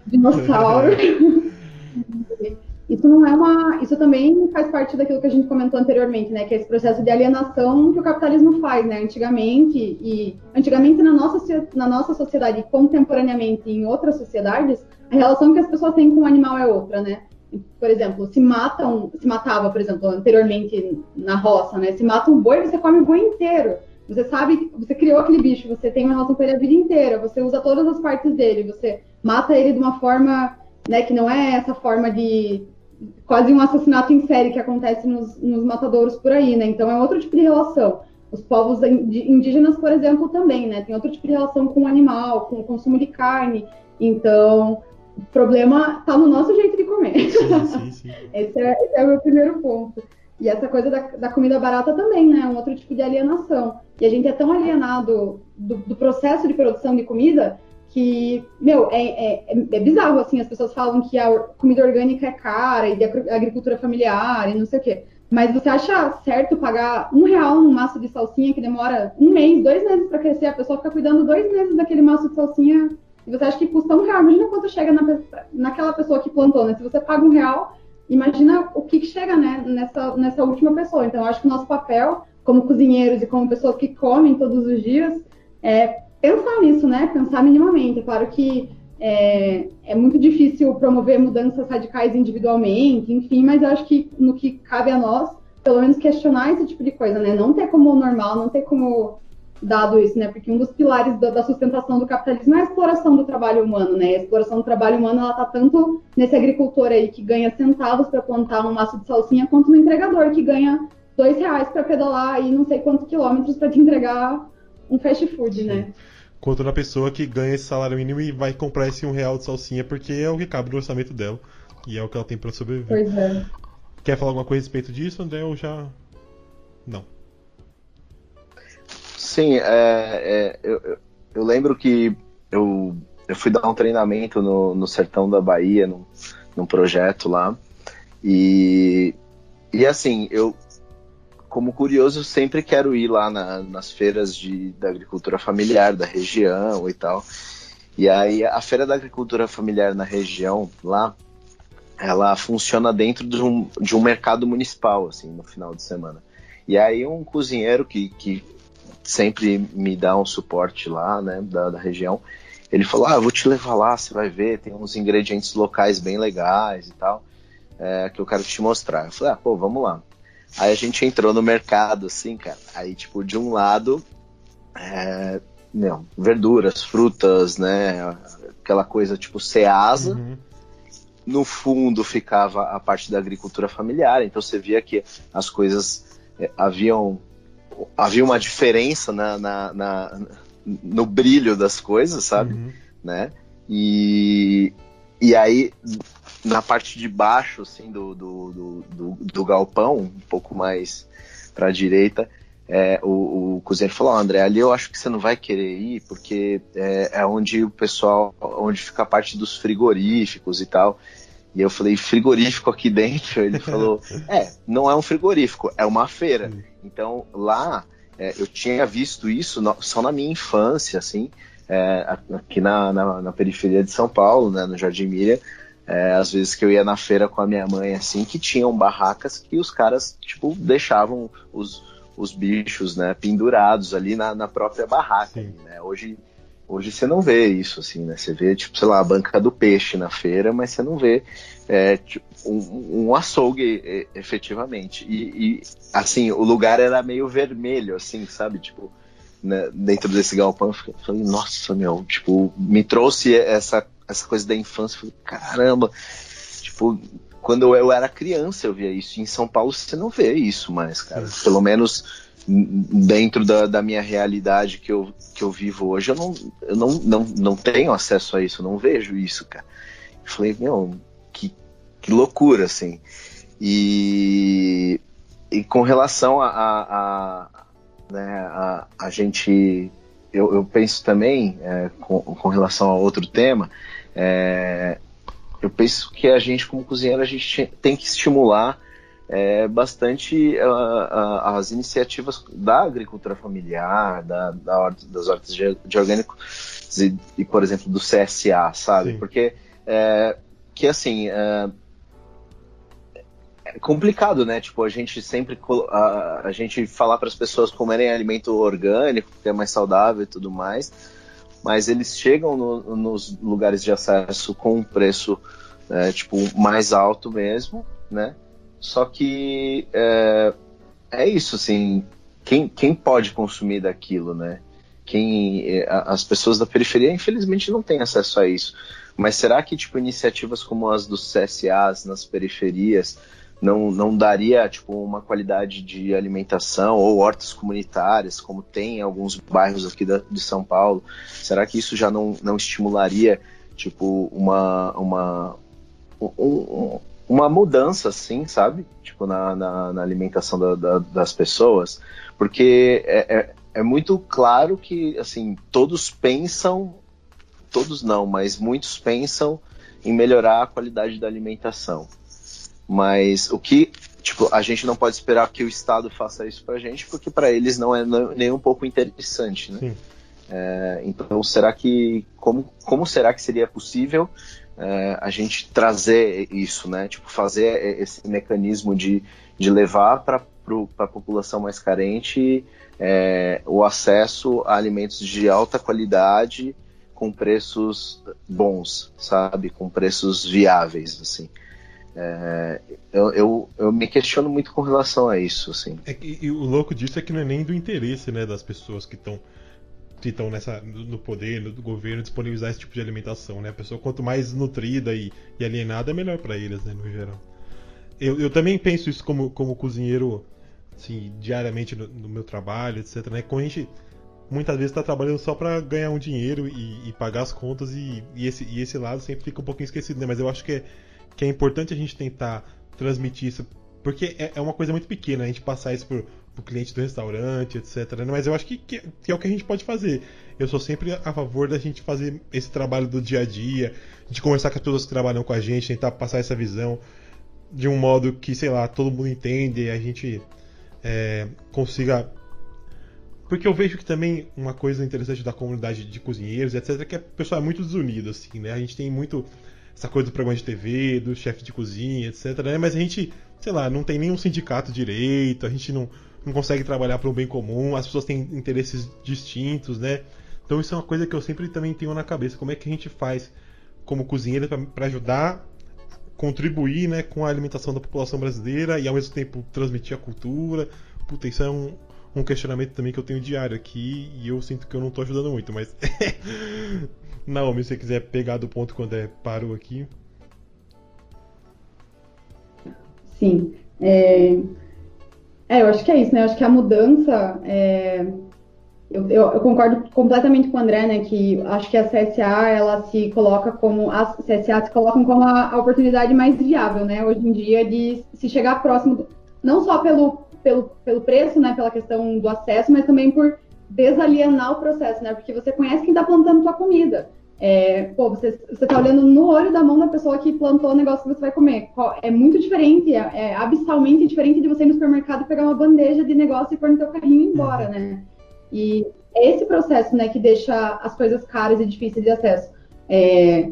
Dinossauro. *laughs* isso não é uma. Isso também faz parte daquilo que a gente comentou anteriormente, né? Que é esse processo de alienação que o capitalismo faz, né? Antigamente, e antigamente na nossa, na nossa sociedade, contemporaneamente em outras sociedades, a relação que as pessoas têm com o animal é outra, né? Por exemplo, se matam, se matava, por exemplo, anteriormente na roça, né? Se mata um boi, você come o boi inteiro. Você sabe, você criou aquele bicho, você tem uma relação com ele a vida inteira, você usa todas as partes dele, você mata ele de uma forma, né, que não é essa forma de quase um assassinato em série que acontece nos, nos matadouros por aí, né? Então é outro tipo de relação. Os povos indígenas, por exemplo, também, né? Tem outro tipo de relação com o animal, com o consumo de carne. Então, o problema está no nosso jeito de comer. Sim, sim, sim. *laughs* esse, é, esse é o meu primeiro ponto. E essa coisa da, da, comida barata também, né? Um outro tipo de alienação. E a gente é tão alienado do, do processo de produção de comida que, meu, é, é, é, bizarro, assim, as pessoas falam que a comida orgânica é cara e a agricultura familiar e não sei o quê. Mas você acha certo pagar um real num maço de salsinha que demora um mês, dois meses para crescer, a pessoa fica cuidando dois meses daquele maço de salsinha e você acha que custa um real? Imagina quanto chega na, naquela pessoa que plantou, né? Se você paga um real, imagina o que, que chega né, nessa, nessa última pessoa. Então, acho que o nosso papel, como cozinheiros e como pessoas que comem todos os dias, é pensar nisso, né? Pensar minimamente. É claro que é, é, muito difícil promover mudanças radicais individualmente, enfim, mas eu acho que no que cabe a nós, pelo menos questionar esse tipo de coisa, né? Não ter como normal, não ter como dado isso, né? Porque um dos pilares da, da, sustentação do capitalismo é a exploração do trabalho humano, né? A exploração do trabalho humano ela tá tanto nesse agricultor aí que ganha centavos para plantar um maço de salsinha, quanto no entregador que ganha dois reais para pedalar aí não sei quantos quilômetros para te entregar um fast food, né? Quanto na pessoa que ganha esse salário mínimo e vai comprar esse um real de salsinha porque é o que cabe no orçamento dela e é o que ela tem para sobreviver. Pois é. Quer falar alguma coisa a respeito disso, André? Ou já não? Sim, é, é, eu, eu, lembro que eu, eu fui dar um treinamento no, no sertão da Bahia, num, num projeto lá. E, e assim, eu, como curioso, sempre quero ir lá na, nas feiras de, da agricultura familiar da região e tal. E aí a feira da agricultura familiar na região lá, ela funciona dentro de um, de um mercado municipal, assim, no final de semana. E aí um cozinheiro que, que sempre me dá um suporte lá, né, da, da região. Ele falou: Ah, eu vou te levar lá, você vai ver, tem uns ingredientes locais bem legais e tal, é, que eu quero te mostrar. Eu falei: Ah, pô, vamos lá. Aí a gente entrou no mercado, assim, cara. Aí, tipo, de um lado, é, não, verduras, frutas, né? Aquela coisa tipo ceasa. Uhum. No fundo ficava a parte da agricultura familiar, então você via que as coisas é, haviam havia uma diferença na, na, na, no brilho das coisas, sabe? Uhum. Né? E, e aí, na parte de baixo, assim, do, do, do, do, do galpão, um pouco mais para a direita, é, o, o cozinheiro falou, oh, André, ali eu acho que você não vai querer ir, porque é, é onde o pessoal, onde fica a parte dos frigoríficos e tal. E eu falei, frigorífico aqui dentro? Ele falou, *laughs* é, não é um frigorífico, é uma feira. Então lá é, eu tinha visto isso só na minha infância, assim, é, aqui na, na, na, periferia de São Paulo, né, no Jardim Miriam. É, às vezes que eu ia na feira com a minha mãe, assim, que tinham barracas que os caras, tipo, deixavam os, os bichos, né, pendurados ali na, na própria barraca. Né? Hoje Hoje você não vê isso, assim, né? Você vê, tipo, sei lá, a banca do peixe na feira, mas você não vê é, tipo, um, um, açougue efetivamente. E, e, assim, o lugar era meio vermelho, assim, sabe? Tipo, né, dentro desse galpão, eu falei, nossa, meu, tipo, me trouxe essa, essa coisa da infância. Falei, caramba, tipo, quando eu era criança eu via isso. Em São Paulo você não vê isso mais, cara. Pelo menos dentro da, da, minha realidade que eu, que eu vivo hoje, eu, não, eu não, não, não tenho acesso a isso, eu não vejo isso, cara. Eu falei, meu, que, que loucura, assim. E, e com relação a, a, a, né, a, a gente, eu, eu penso também, é, com, com relação a outro tema, é, eu penso que a gente, como cozinheiro, a gente tem que estimular é, bastante uh, as iniciativas da agricultura familiar, da, da das hortas de, de orgânico e, e, por exemplo, do CSA, sabe? Sim. Porque é, que assim é, é, complicado, né? Tipo, a gente sempre a, a gente falar para as pessoas comerem alimento orgânico, que é mais saudável e tudo mais, mas eles chegam no, nos lugares de acesso com um preço é, tipo mais alto mesmo, né? Só que é, é isso, assim, quem, quem pode consumir daquilo, né? Quem, é, as pessoas da periferia, infelizmente, não têm acesso a isso. Mas será que, tipo, iniciativas como as dos CSAs nas periferias não, não daria, tipo, uma qualidade de alimentação ou hortas comunitárias, como tem em alguns bairros aqui da, de São Paulo? Será que isso já não, não estimularia, tipo, uma, uma, um, uma mudança, assim, sabe? Tipo, na, na, na alimentação da, da, das pessoas, porque é, é, é, muito claro que, assim, todos pensam, todos não, mas muitos pensam em melhorar a qualidade da alimentação. Mas o que, tipo, a gente não pode esperar que o Estado faça isso pra gente, porque para eles não é nem um pouco interessante, né? É, então, será que, como, como será que seria possível é, a gente trazer isso, né? Tipo, fazer esse mecanismo de, de levar para a população mais carente é, o acesso a alimentos de alta qualidade com preços bons, sabe? Com preços viáveis, assim. É, eu, eu, eu, me questiono muito com relação a isso, assim. É que, e o louco disso é que não é nem do interesse, né, das pessoas que estão que estão nessa no poder no governo disponibilizar esse tipo de alimentação, né? A pessoa quanto mais nutrida e, e alienada é melhor para eles, né, no geral. Eu, eu também penso isso como, como cozinheiro, assim, diariamente no, no meu trabalho, etc. Né? Quando a gente muitas vezes está trabalhando só para ganhar um dinheiro e, e pagar as contas e, e, esse, e esse lado sempre fica um pouquinho esquecido, né? Mas eu acho que é, que é importante a gente tentar transmitir isso porque é, é uma coisa muito pequena a gente passar isso por o cliente do restaurante, etc. Né? Mas eu acho que, que, que, é o que a gente pode fazer. Eu sou sempre a favor da gente fazer esse trabalho do dia a dia, de conversar com as pessoas que trabalham com a gente, tentar passar essa visão de um modo que, sei lá, todo mundo entende e a gente é, consiga. Porque eu vejo que também uma coisa interessante da comunidade de cozinheiros, etc., é que a pessoa é muito desunida, assim, né? A gente tem muito essa coisa do programa de TV, do chefe de cozinha, etc., né? Mas a gente, sei lá, não tem nenhum sindicato direito, a gente não não consegue trabalhar para um bem comum, as pessoas têm interesses distintos, né? Então isso é uma coisa que eu sempre também tenho na cabeça. Como é que a gente faz como cozinheiro para ajudar, contribuir né, com a alimentação da população brasileira e ao mesmo tempo transmitir a cultura? Puta, isso é um, um questionamento também que eu tenho diário aqui e eu sinto que eu não estou ajudando muito, mas. *laughs* Naomi, se você quiser pegar do ponto quando é parou aqui. Sim. É, é, eu acho que é isso, né? Eu acho que a mudança. É... Eu, eu, eu, concordo completamente com o André, né? Que acho que a CSA ela se coloca como as CSA se colocam como a, a, oportunidade mais viável, né? Hoje em dia de se chegar próximo, do, não só pelo, pelo, pelo preço, né? Pela questão do acesso, mas também por desalienar o processo, né? Porque você conhece quem está plantando tua comida. É, pô, você, você tá olhando no olho da mão da pessoa que plantou o negócio que você vai comer. É muito diferente, é, é abissalmente diferente de você ir no supermercado e pegar uma bandeja de negócio e pôr no teu carrinho e ir embora, uhum. né? E é esse processo, né, que deixa as coisas caras e difíceis de acesso. É,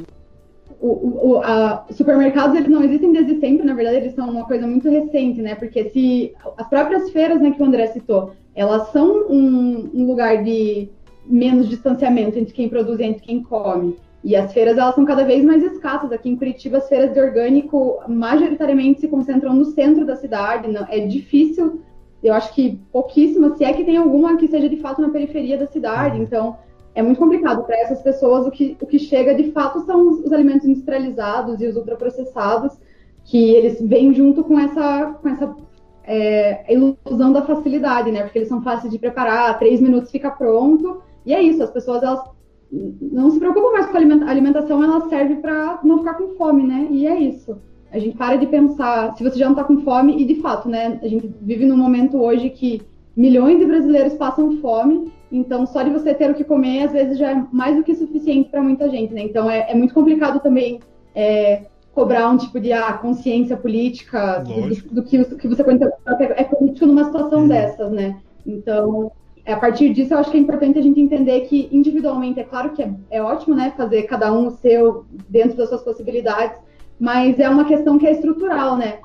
o, o, a, supermercados eles não existem desde sempre, na verdade eles são uma coisa muito recente, né? Porque se as próprias feiras, né, que o André citou, elas são um, um lugar de menos distanciamento entre quem produz e entre quem come. E as feiras elas são cada vez mais escassas. Aqui em Curitiba, as feiras de orgânico majoritariamente se concentram no centro da cidade. É difícil, eu acho que pouquíssimas, se é que tem alguma que seja de fato na periferia da cidade. Então, é muito complicado para essas pessoas. O que, o que chega de fato são os, os alimentos industrializados e os ultraprocessados, que eles vêm junto com essa, com essa é, ilusão da facilidade, né? Porque eles são fáceis de preparar, três minutos fica pronto. E é isso, as pessoas elas não se preocupam mais com a alimentação, ela serve para não ficar com fome, né? E é isso. A gente para de pensar, se você já não está com fome, e de fato, né? A gente vive num momento hoje que milhões de brasileiros passam fome, então só de você ter o que comer, às vezes já é mais do que suficiente para muita gente, né? Então é, é muito complicado também é, cobrar um tipo de ah, consciência política do, do, que, do que você é político numa situação uhum. dessas, né? Então, a partir disso, eu acho que é importante a gente entender que individualmente, é claro que é, é ótimo, né, fazer cada um o seu dentro das suas possibilidades, mas é uma questão que é estrutural, né?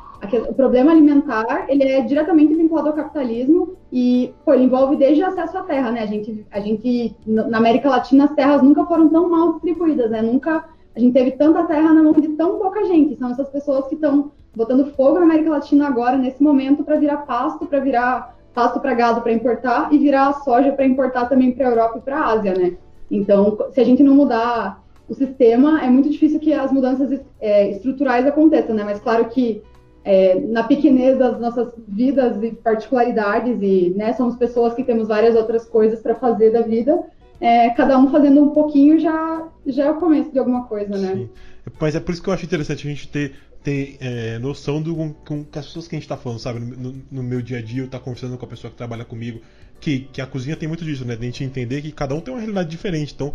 O problema alimentar, ele é diretamente vinculado ao capitalismo e, pô, ele envolve desde acesso à terra, né? A gente, a gente, na América Latina, as terras nunca foram tão mal distribuídas, né? Nunca a gente teve tanta terra na mão de tão pouca gente. São essas pessoas que estão botando fogo na América Latina agora, nesse momento, para virar pasto, para virar pasto para gado para importar e virar soja para importar também para a Europa e para a Ásia, né? Então, se a gente não mudar o sistema, é muito difícil que as mudanças é, estruturais aconteçam, né? Mas claro que é, na pequenez das nossas vidas e particularidades e né, somos pessoas que temos várias outras coisas para fazer da vida é, cada um fazendo um pouquinho já, já é o começo de alguma coisa, né? Sim. Mas é por isso que eu acho interessante a gente ter, ter é, noção do com, com as pessoas que a gente está falando, sabe? No, no, meu dia a dia, eu tá conversando com a pessoa que trabalha comigo, que, que a cozinha tem muito disso, né? De a gente entender que cada um tem uma realidade diferente. Então,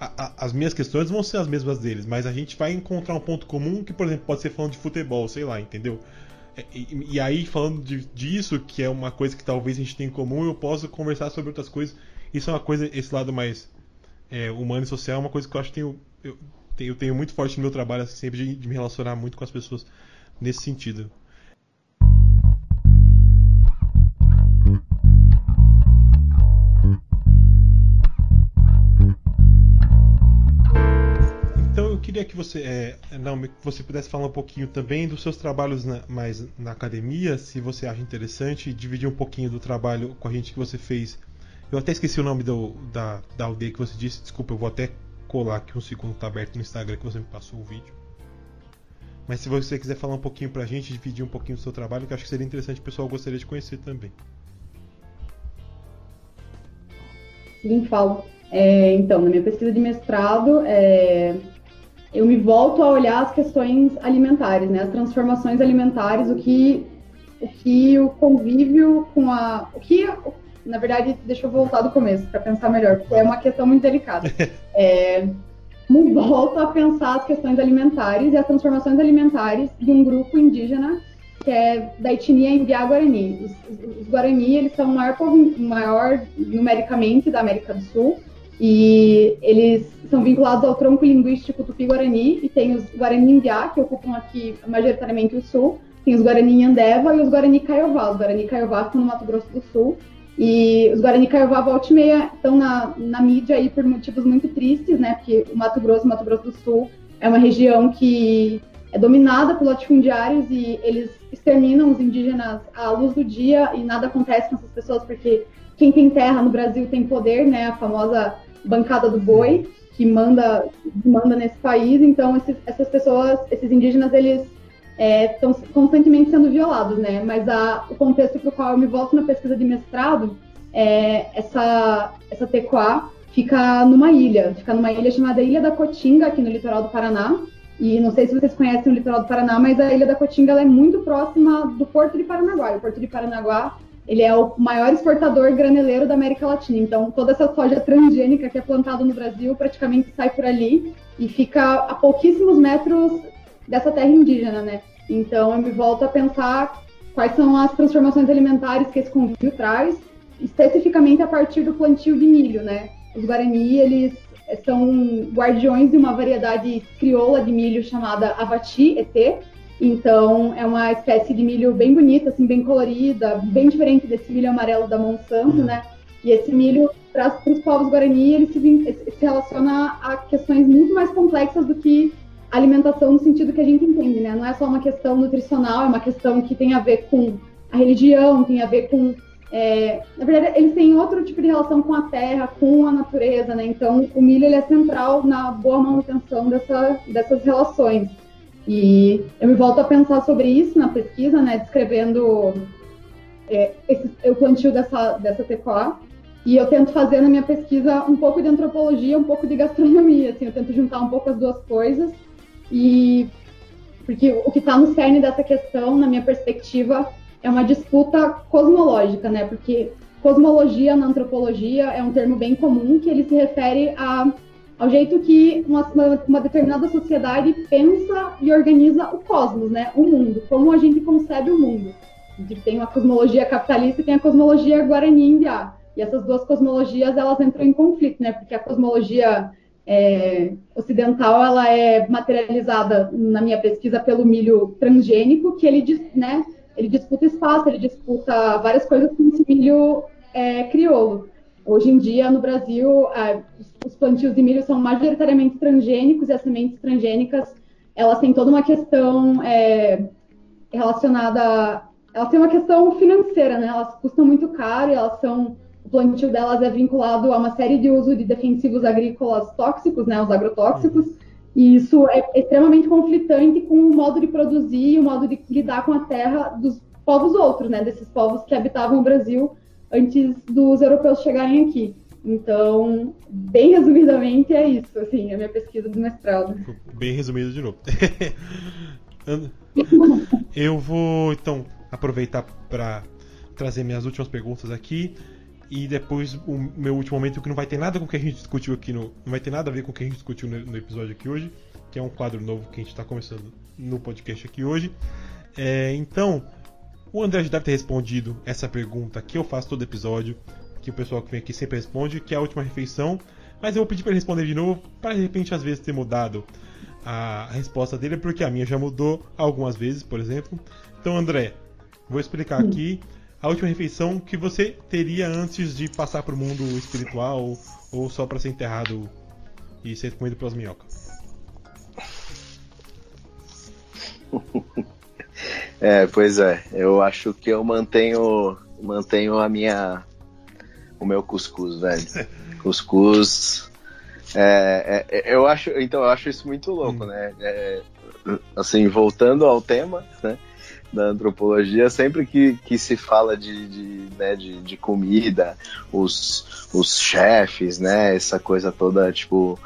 a, a, as minhas questões vão ser as mesmas deles, mas a gente vai encontrar um ponto comum que, por exemplo, pode ser falando de futebol, sei lá, entendeu? É, e, e aí, falando de, disso, que é uma coisa que talvez a gente tenha em comum, eu posso conversar sobre outras coisas isso é uma coisa, esse lado mais é, humano e social é uma coisa que eu acho que tenho, eu, tenho, eu tenho muito forte no meu trabalho, assim, sempre de, de me relacionar muito com as pessoas nesse sentido. Então queria que você, é, não, que você pudesse falar um pouquinho também dos seus trabalhos na, mais na academia, se você acha interessante, dividir um pouquinho do trabalho com a gente que você fez eu até esqueci o nome do, da, da aldeia que você disse. Desculpa, eu vou até colar aqui um segundo, tá aberto no Instagram que você me passou o vídeo. Mas se você quiser falar um pouquinho pra gente, dividir um pouquinho do seu trabalho, que acho que seria interessante, o pessoal gostaria de conhecer também. Sim, falo. É, então, na minha pesquisa de mestrado, é, eu me volto a olhar as questões alimentares, né, as transformações alimentares, o que o que o convívio com a o que na verdade, deixa eu voltar do começo para pensar melhor, porque é uma questão muito delicada. *laughs* É, volto a pensar as questões alimentares e as transformações alimentares de um grupo indígena que é da etnia Imbiá Guarani. Os, os Guarani eles são o maior, maior numericamente da América do Sul e eles são vinculados ao tronco linguístico Tupi-Guarani e tem os Guarani Imbiá, que ocupam aqui majoritariamente o Sul, tem os Guarani Andeva e os Guarani Caiová. Os Guarani Caiová estão no Mato Grosso do Sul e os Guarani Caiová volta e meia estão na, na mídia aí por motivos muito tristes, né? Porque o Mato Grosso, Mato Grosso do Sul, é uma região que é dominada por latifundiários e eles exterminam os indígenas à luz do dia e nada acontece com essas pessoas porque quem tem terra no Brasil tem poder, né? A famosa bancada do boi que manda manda nesse país. Então esses, essas pessoas, esses indígenas, eles estão é, constantemente sendo violados, né? Mas a, o contexto para o qual eu me volto na pesquisa de mestrado é essa, essa tecoá fica numa ilha, fica numa ilha chamada Ilha da Cotinga, aqui no litoral do Paraná. E não sei se vocês conhecem o litoral do Paraná, mas a Ilha da Cotinga é muito próxima do Porto de Paranaguá. E o Porto de Paranaguá ele é o maior exportador graneleiro da América Latina. Então, toda essa soja transgênica que é plantada no Brasil praticamente sai por ali e fica a pouquíssimos metros dessa terra indígena, né? Então eu me volto a pensar quais são as transformações alimentares que esse convívio traz, especificamente a partir do plantio de milho, né? Os Guarani, eles são guardiões de uma variedade crioula de milho chamada Avati ET. Então, é uma espécie de milho bem bonita, assim, bem colorida, bem diferente desse milho amarelo da Monsanto, né? E esse milho, para os povos Guarani, ele se, se relaciona a questões muito mais complexas do que alimentação no sentido que a gente entende, né? Não é só uma questão nutricional, é uma questão que tem a ver com a religião, tem a ver com. É, na verdade, eles têm outro tipo de relação com a terra, com a natureza, né? Então, o milho ele é central na boa manutenção dessa, dessas relações. E eu me volto a pensar sobre isso na pesquisa, né? Descrevendo é, esse, o plantio dessa, dessa tecoá. E eu tento fazer na minha pesquisa um pouco de antropologia, um pouco de gastronomia, assim, eu tento juntar um pouco as duas coisas e porque o que está no cerne dessa questão, na minha perspectiva, é uma disputa cosmológica, né? Porque cosmologia na antropologia é um termo bem comum que ele se refere a ao jeito que uma, uma, determinada sociedade pensa e organiza o cosmos, né? O mundo, como a gente concebe o mundo. Tem uma cosmologia capitalista e tem a cosmologia guarani indiá. E essas duas cosmologias elas entram em conflito, né? Porque a cosmologia é, ocidental ela é materializada na minha pesquisa pelo milho transgênico, que ele, né, ele disputa espaço, ele disputa várias coisas com esse milho é, crioulo. Hoje em dia, no Brasil, os plantios de milho são majoritariamente transgênicos e as sementes transgênicas elas têm toda uma questão é, relacionada, elas têm uma questão financeira, né? Elas custam muito caro e elas são o plantio delas é vinculado a uma série de uso de defensivos agrícolas tóxicos, né, os agrotóxicos, e isso é extremamente conflitante com o modo de produzir e o modo de lidar com a terra dos povos outros, né, desses povos que habitavam o Brasil antes dos europeus chegarem aqui. Então, bem resumidamente, é isso, assim, a minha pesquisa do mestrado. Bem resumido de novo. *laughs* Eu vou, então, aproveitar para trazer minhas últimas perguntas aqui. E depois o meu último momento que não vai ter nada com o que a gente discutiu aqui no. Não vai ter nada a ver com o que a gente discutiu no, no episódio aqui hoje. Que é um quadro novo que a gente está começando no podcast aqui hoje. É, então, o André já deve ter respondido essa pergunta que eu faço todo episódio. Que o pessoal que vem aqui sempre responde, que é a última refeição. Mas eu vou pedir para ele responder de novo, para de repente às vezes ter mudado a, a resposta dele, porque a minha já mudou algumas vezes, por exemplo. Então, André, vou explicar aqui a última refeição que você teria antes de passar para o mundo espiritual ou só para ser enterrado e ser comido pelas minhocas? *laughs* É, pois é. Eu acho que eu mantenho mantenho a minha o meu cuscuz, velho. *laughs* cuscuz. É, é, eu acho, então eu acho isso muito louco, hum. né? É, assim, voltando ao tema, né? Da antropologia, sempre que, que se fala de, de, né, de, de comida, os, os chefes, né, essa coisa toda, tipo,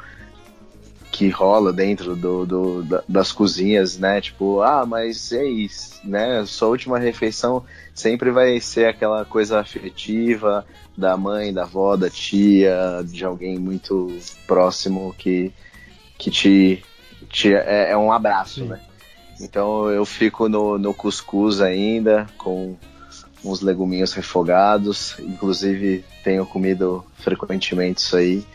que rola dentro do, do, das cozinhas, né? Tipo, ah, mas é isso, né? Sua última refeição sempre vai ser aquela coisa afetiva da mãe, da avó, da tia, de alguém muito próximo que, que te, te é, é um abraço, Sim. né? Então eu fico no, no cuscuz ainda, com uns leguminhos refogados. Inclusive tenho comido frequentemente isso aí.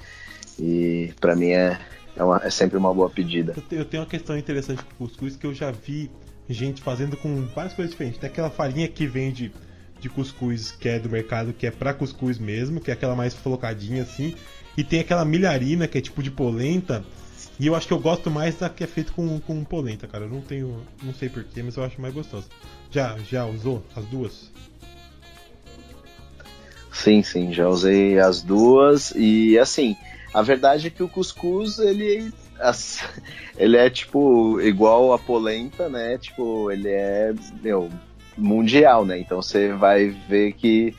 E para mim é, é, uma, é, sempre uma boa pedida. Eu tenho uma questão interessante com cuscuz que eu já vi gente fazendo com várias coisas diferentes. Tem aquela farinha que vende de cuscuz que é do mercado, que é pra cuscuz mesmo, que é aquela mais flocadinha assim. E tem aquela milharina que é tipo de polenta e eu acho que eu gosto mais da que é feito com, com polenta, cara. Eu não tenho. Não sei porquê, mas eu acho mais gostosa. Já, já usou as duas? Sim, sim, já usei as duas. E assim, a verdade é que o cuscuz, ele. *laughs* Ele é tipo igual a polenta, né? Tipo, ele é, meu, mundial, né? Então você vai ver que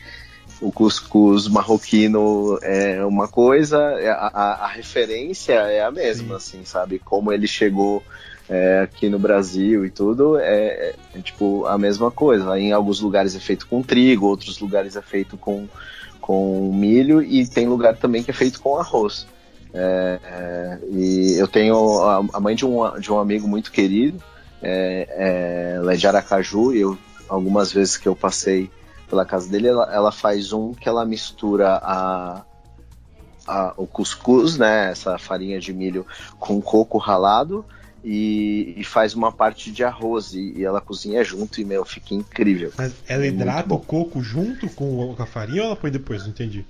o cuscuz marroquino é uma coisa, é, a, a, a referência é a mesma, Sim. assim, sabe? Como ele chegou é, aqui no Brasil e tudo, é, é, tipo a mesma coisa. Em alguns lugares é feito com trigo, outros lugares é feito com, com milho e tem lugar também que é feito com arroz. É, é e eu tenho a, a, mãe de um, de um amigo muito querido, é, ela é de Aracaju, e eu, algumas vezes que eu passei pela casa dele, ela, ela faz um que ela mistura a, a, o cuscuz, né, essa farinha de milho com coco ralado e, e faz uma parte de arroz e, e, ela cozinha junto e meu fica incrível. Mas ela é hidrata o coco junto com a farinha ou ela põe depois? Não entendi.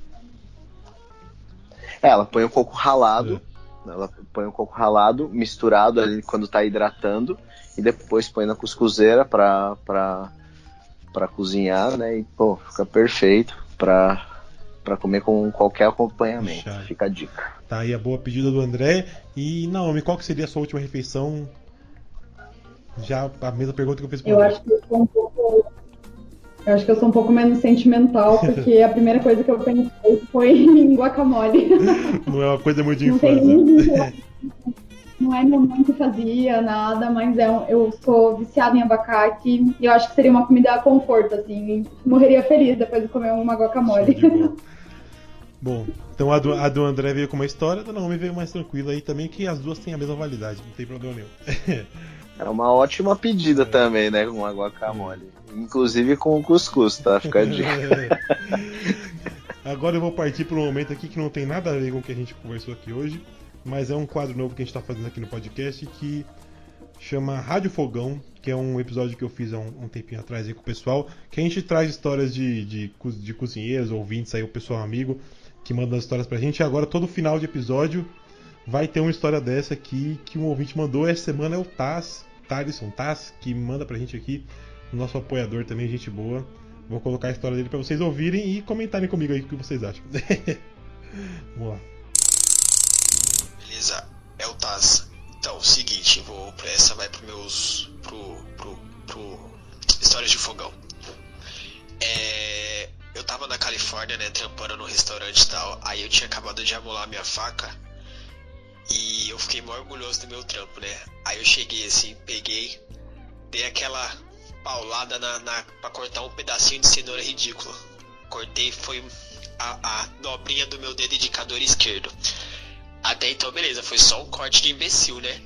É, ela põe o coco ralado. É. Ela põe o coco ralado misturado ali quando está hidratando e depois põe na cuscuzeira para para cozinhar, né? E pô, fica perfeito para para comer com qualquer acompanhamento. Puxa. Fica a dica. Tá aí a boa pedida do André. E Naomi, qual que seria a sua última refeição? Já a mesma pergunta que eu fiz para Eu acho que eu sou um pouco eu acho que eu sou um pouco menos sentimental, *laughs* porque a primeira coisa que eu pensei foi em guacamole. *laughs* Não é uma coisa muito de infância *laughs* não é minha mãe que fazia nada, mas é um, eu sou viciada em abacate e eu acho que seria uma comida a conforto, assim. Morreria feliz depois de comer uma guacamole. *laughs* Bom, então a do, a do André veio com uma história, a da Naomi veio mais tranquila aí também, que as duas têm a mesma validade, não tem problema nenhum. *laughs* É uma ótima pedida é. também, né? Com a guacamole. É. Inclusive com o cuscuz, tá? Fica a dica. *laughs* Agora eu vou partir para um momento aqui que não tem nada a ver com o que a gente conversou aqui hoje, mas é um quadro novo que a gente está fazendo aqui no podcast que chama Rádio Fogão, que é um episódio que eu fiz há um, um tempinho atrás aí com o pessoal, que a gente traz histórias de, de, de cozinheiros, ouvintes aí, o pessoal amigo, que manda as histórias pra gente. E agora, todo final de episódio, vai ter uma história dessa aqui que um ouvinte mandou. Essa semana é o Taz, Thaleson Taz, que manda pra gente aqui, nosso apoiador também, gente boa. Vou colocar a história dele para vocês ouvirem e comentarem comigo aí o que vocês acham. *laughs* Vamos lá. Meus pro pro, pro histórias de fogão. É, eu tava na Califórnia, né, trampando no restaurante e tal. Aí eu tinha acabado de amolar minha faca. E eu fiquei muito orgulhoso do meu trampo, né? Aí eu cheguei assim, peguei, dei aquela paulada na, na pra cortar um pedacinho de cenoura ridículo. Cortei, foi a, a dobrinha do meu dedo indicador esquerdo. Até então, beleza, foi só um corte de imbecil, né?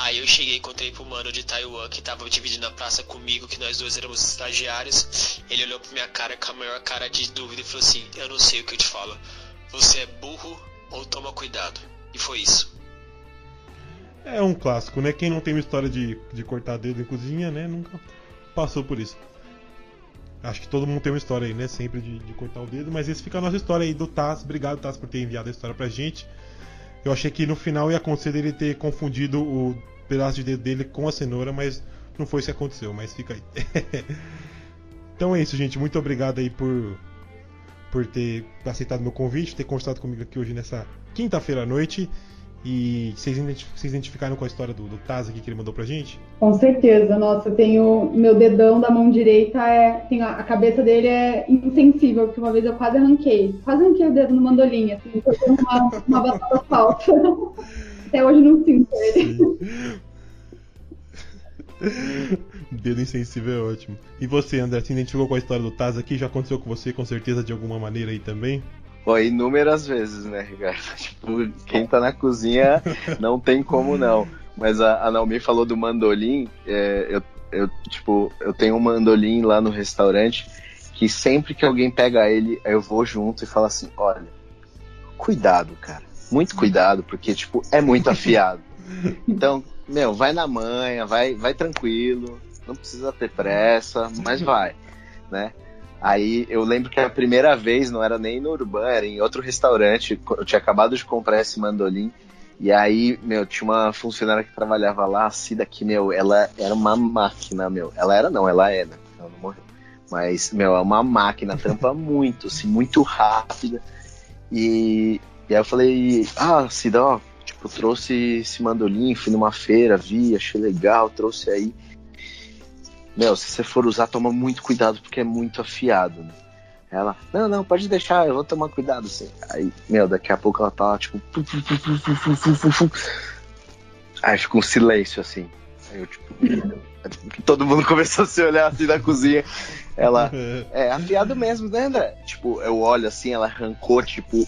Aí eu cheguei encontrei pro mano de Taiwan que tava dividindo a praça comigo, que nós dois éramos estagiários. Ele olhou pra minha cara com a maior cara de dúvida e falou assim: Eu não sei o que eu te falo. Você é burro ou toma cuidado? E foi isso. É um clássico, né? Quem não tem uma história de, de cortar dedo em cozinha, né? Nunca passou por isso. Acho que todo mundo tem uma história aí, né? Sempre de, de cortar o dedo. Mas esse fica a nossa história aí do Taz. Obrigado, Taz, por ter enviado a história pra gente. Eu achei que no final ia acontecer dele ter confundido o pedaço de dedo dele com a cenoura, mas não foi isso que aconteceu. Mas fica aí. *laughs* então é isso, gente. Muito obrigado aí por, por ter aceitado meu convite, ter conversado comigo aqui hoje nessa quinta-feira à noite. E vocês, vocês identificaram com a história do, do Taz aqui que ele mandou pra gente? Com certeza, nossa, eu tenho. Meu dedão da mão direita é. Tem a, cabeça dele é insensível, porque uma vez eu quase arranquei. Quase arranquei o dedo no mandolim, assim, foi uma, uma batata falsa. *laughs* Até hoje não sinto ele. *laughs* Dedo insensível é ótimo. E você, André, se identificou com a história do Taz aqui? Já aconteceu com você, com certeza, de alguma maneira aí também? Pô, inúmeras vezes, né, Ricardo? *laughs* Tipo, quem tá na cozinha não tem como não. Mas a, a Naomi falou do mandolim. É, eu, eu, tipo, eu tenho um mandolim lá no restaurante que sempre que alguém pega ele, eu vou junto e falo assim: olha, cuidado, cara. Muito cuidado, porque, tipo, é muito afiado. Então, meu, vai na manha, vai, vai tranquilo, não precisa ter pressa, mas vai, né? Aí eu lembro que a primeira vez não era nem no Urban, era em outro restaurante. Eu tinha acabado de comprar esse mandolim. E aí, meu, tinha uma funcionária que trabalhava lá, a Cida, que, meu, ela era uma máquina, meu. Ela era, não, ela é, né? Ela não morreu. Mas, meu, é uma máquina, tampa *laughs* muito, assim, muito rápida. E, e aí eu falei, ah, Cida, ó, tipo, trouxe esse mandolim, fui numa feira, vi, achei legal, trouxe aí. Meu, se você for usar, toma muito cuidado porque é muito afiado, né? Ela, não, não, pode deixar, eu vou tomar cuidado, assim. Aí, meu, daqui a pouco ela tá lá, tipo. Aí fica um silêncio, assim. Aí eu, tipo. *laughs* Todo mundo começou a se olhar assim na cozinha. Ela, é afiado mesmo, né, André? Tipo, eu olho assim, ela arrancou, tipo,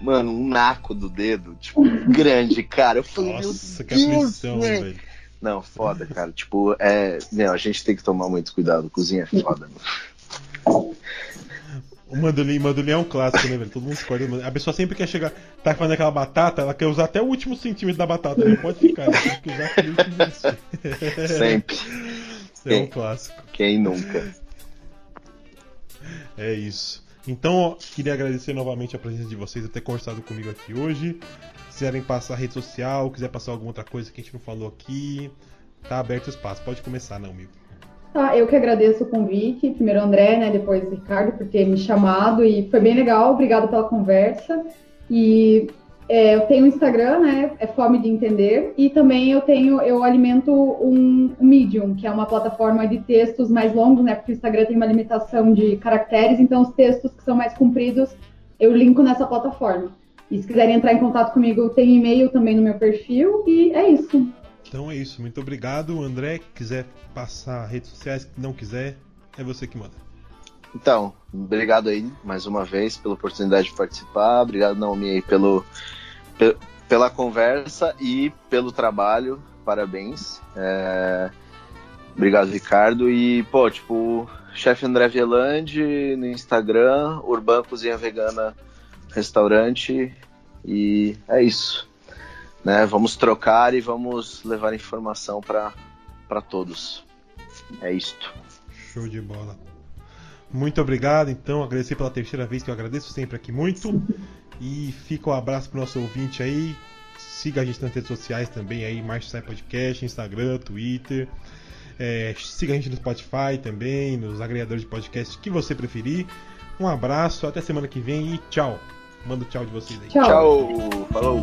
mano, um naco do dedo, tipo, grande, cara. Eu falei, Nossa, meu Deus, velho. Não, foda, cara. Tipo, é. Meu, a gente tem que tomar muito cuidado. Cozinha é foda. O mandolim, mandolim é um clássico, né, velho? Todo mundo escolhe. A pessoa sempre quer chegar, tá fazendo aquela batata, ela quer usar até o último centímetro da batata. Né? Pode ficar, né? tem que usar aquele Sempre. É quem, um clássico. Quem nunca? É isso. Então, ó, queria agradecer novamente a presença de vocês, ter conversado comigo aqui hoje quiserem passar rede social, quiser passar alguma outra coisa que a gente não falou aqui, tá aberto o espaço. Pode começar, não, amigo. Tá, eu que agradeço o convite. Primeiro André, né, depois Ricardo por ter me chamado e foi bem legal. Obrigado pela conversa. E é, eu tenho um Instagram, né, é Fome de Entender, e também eu tenho, eu alimento um, um Medium, que é uma plataforma de textos mais longos, né, porque o Instagram tem uma limitação de caracteres, então os textos que são mais compridos eu linko nessa plataforma. E se quiserem entrar em contato comigo, tem e-mail também no meu perfil. E é isso. Então é isso. Muito obrigado. André, quiser passar redes sociais, não quiser, é você que manda. Então, obrigado aí mais uma vez pela oportunidade de participar. Obrigado, Naomi, aí pelo, pela conversa e pelo trabalho. Parabéns. É... Obrigado, Ricardo. E, pô, tipo, chefe André Vielandi no Instagram, Urban Cozinha Vegana Restaurante. E é isso. Né? Vamos trocar e vamos levar informação para todos. É isto. Show de bola. Muito obrigado, então. Agradecer pela terceira vez que eu agradeço sempre aqui muito. E fica um abraço pro nosso ouvinte aí. Siga a gente nas redes sociais também aí, Sai Podcast, Instagram, Twitter. É, siga a gente no Spotify também, nos agregadores de podcast que você preferir. Um abraço, até semana que vem e tchau. Manda o tchau de vocês aí. Tchau. tchau. Falou.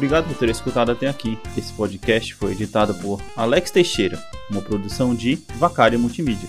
Obrigado por ter escutado até aqui. Esse podcast foi editado por Alex Teixeira, uma produção de Vacária Multimídia.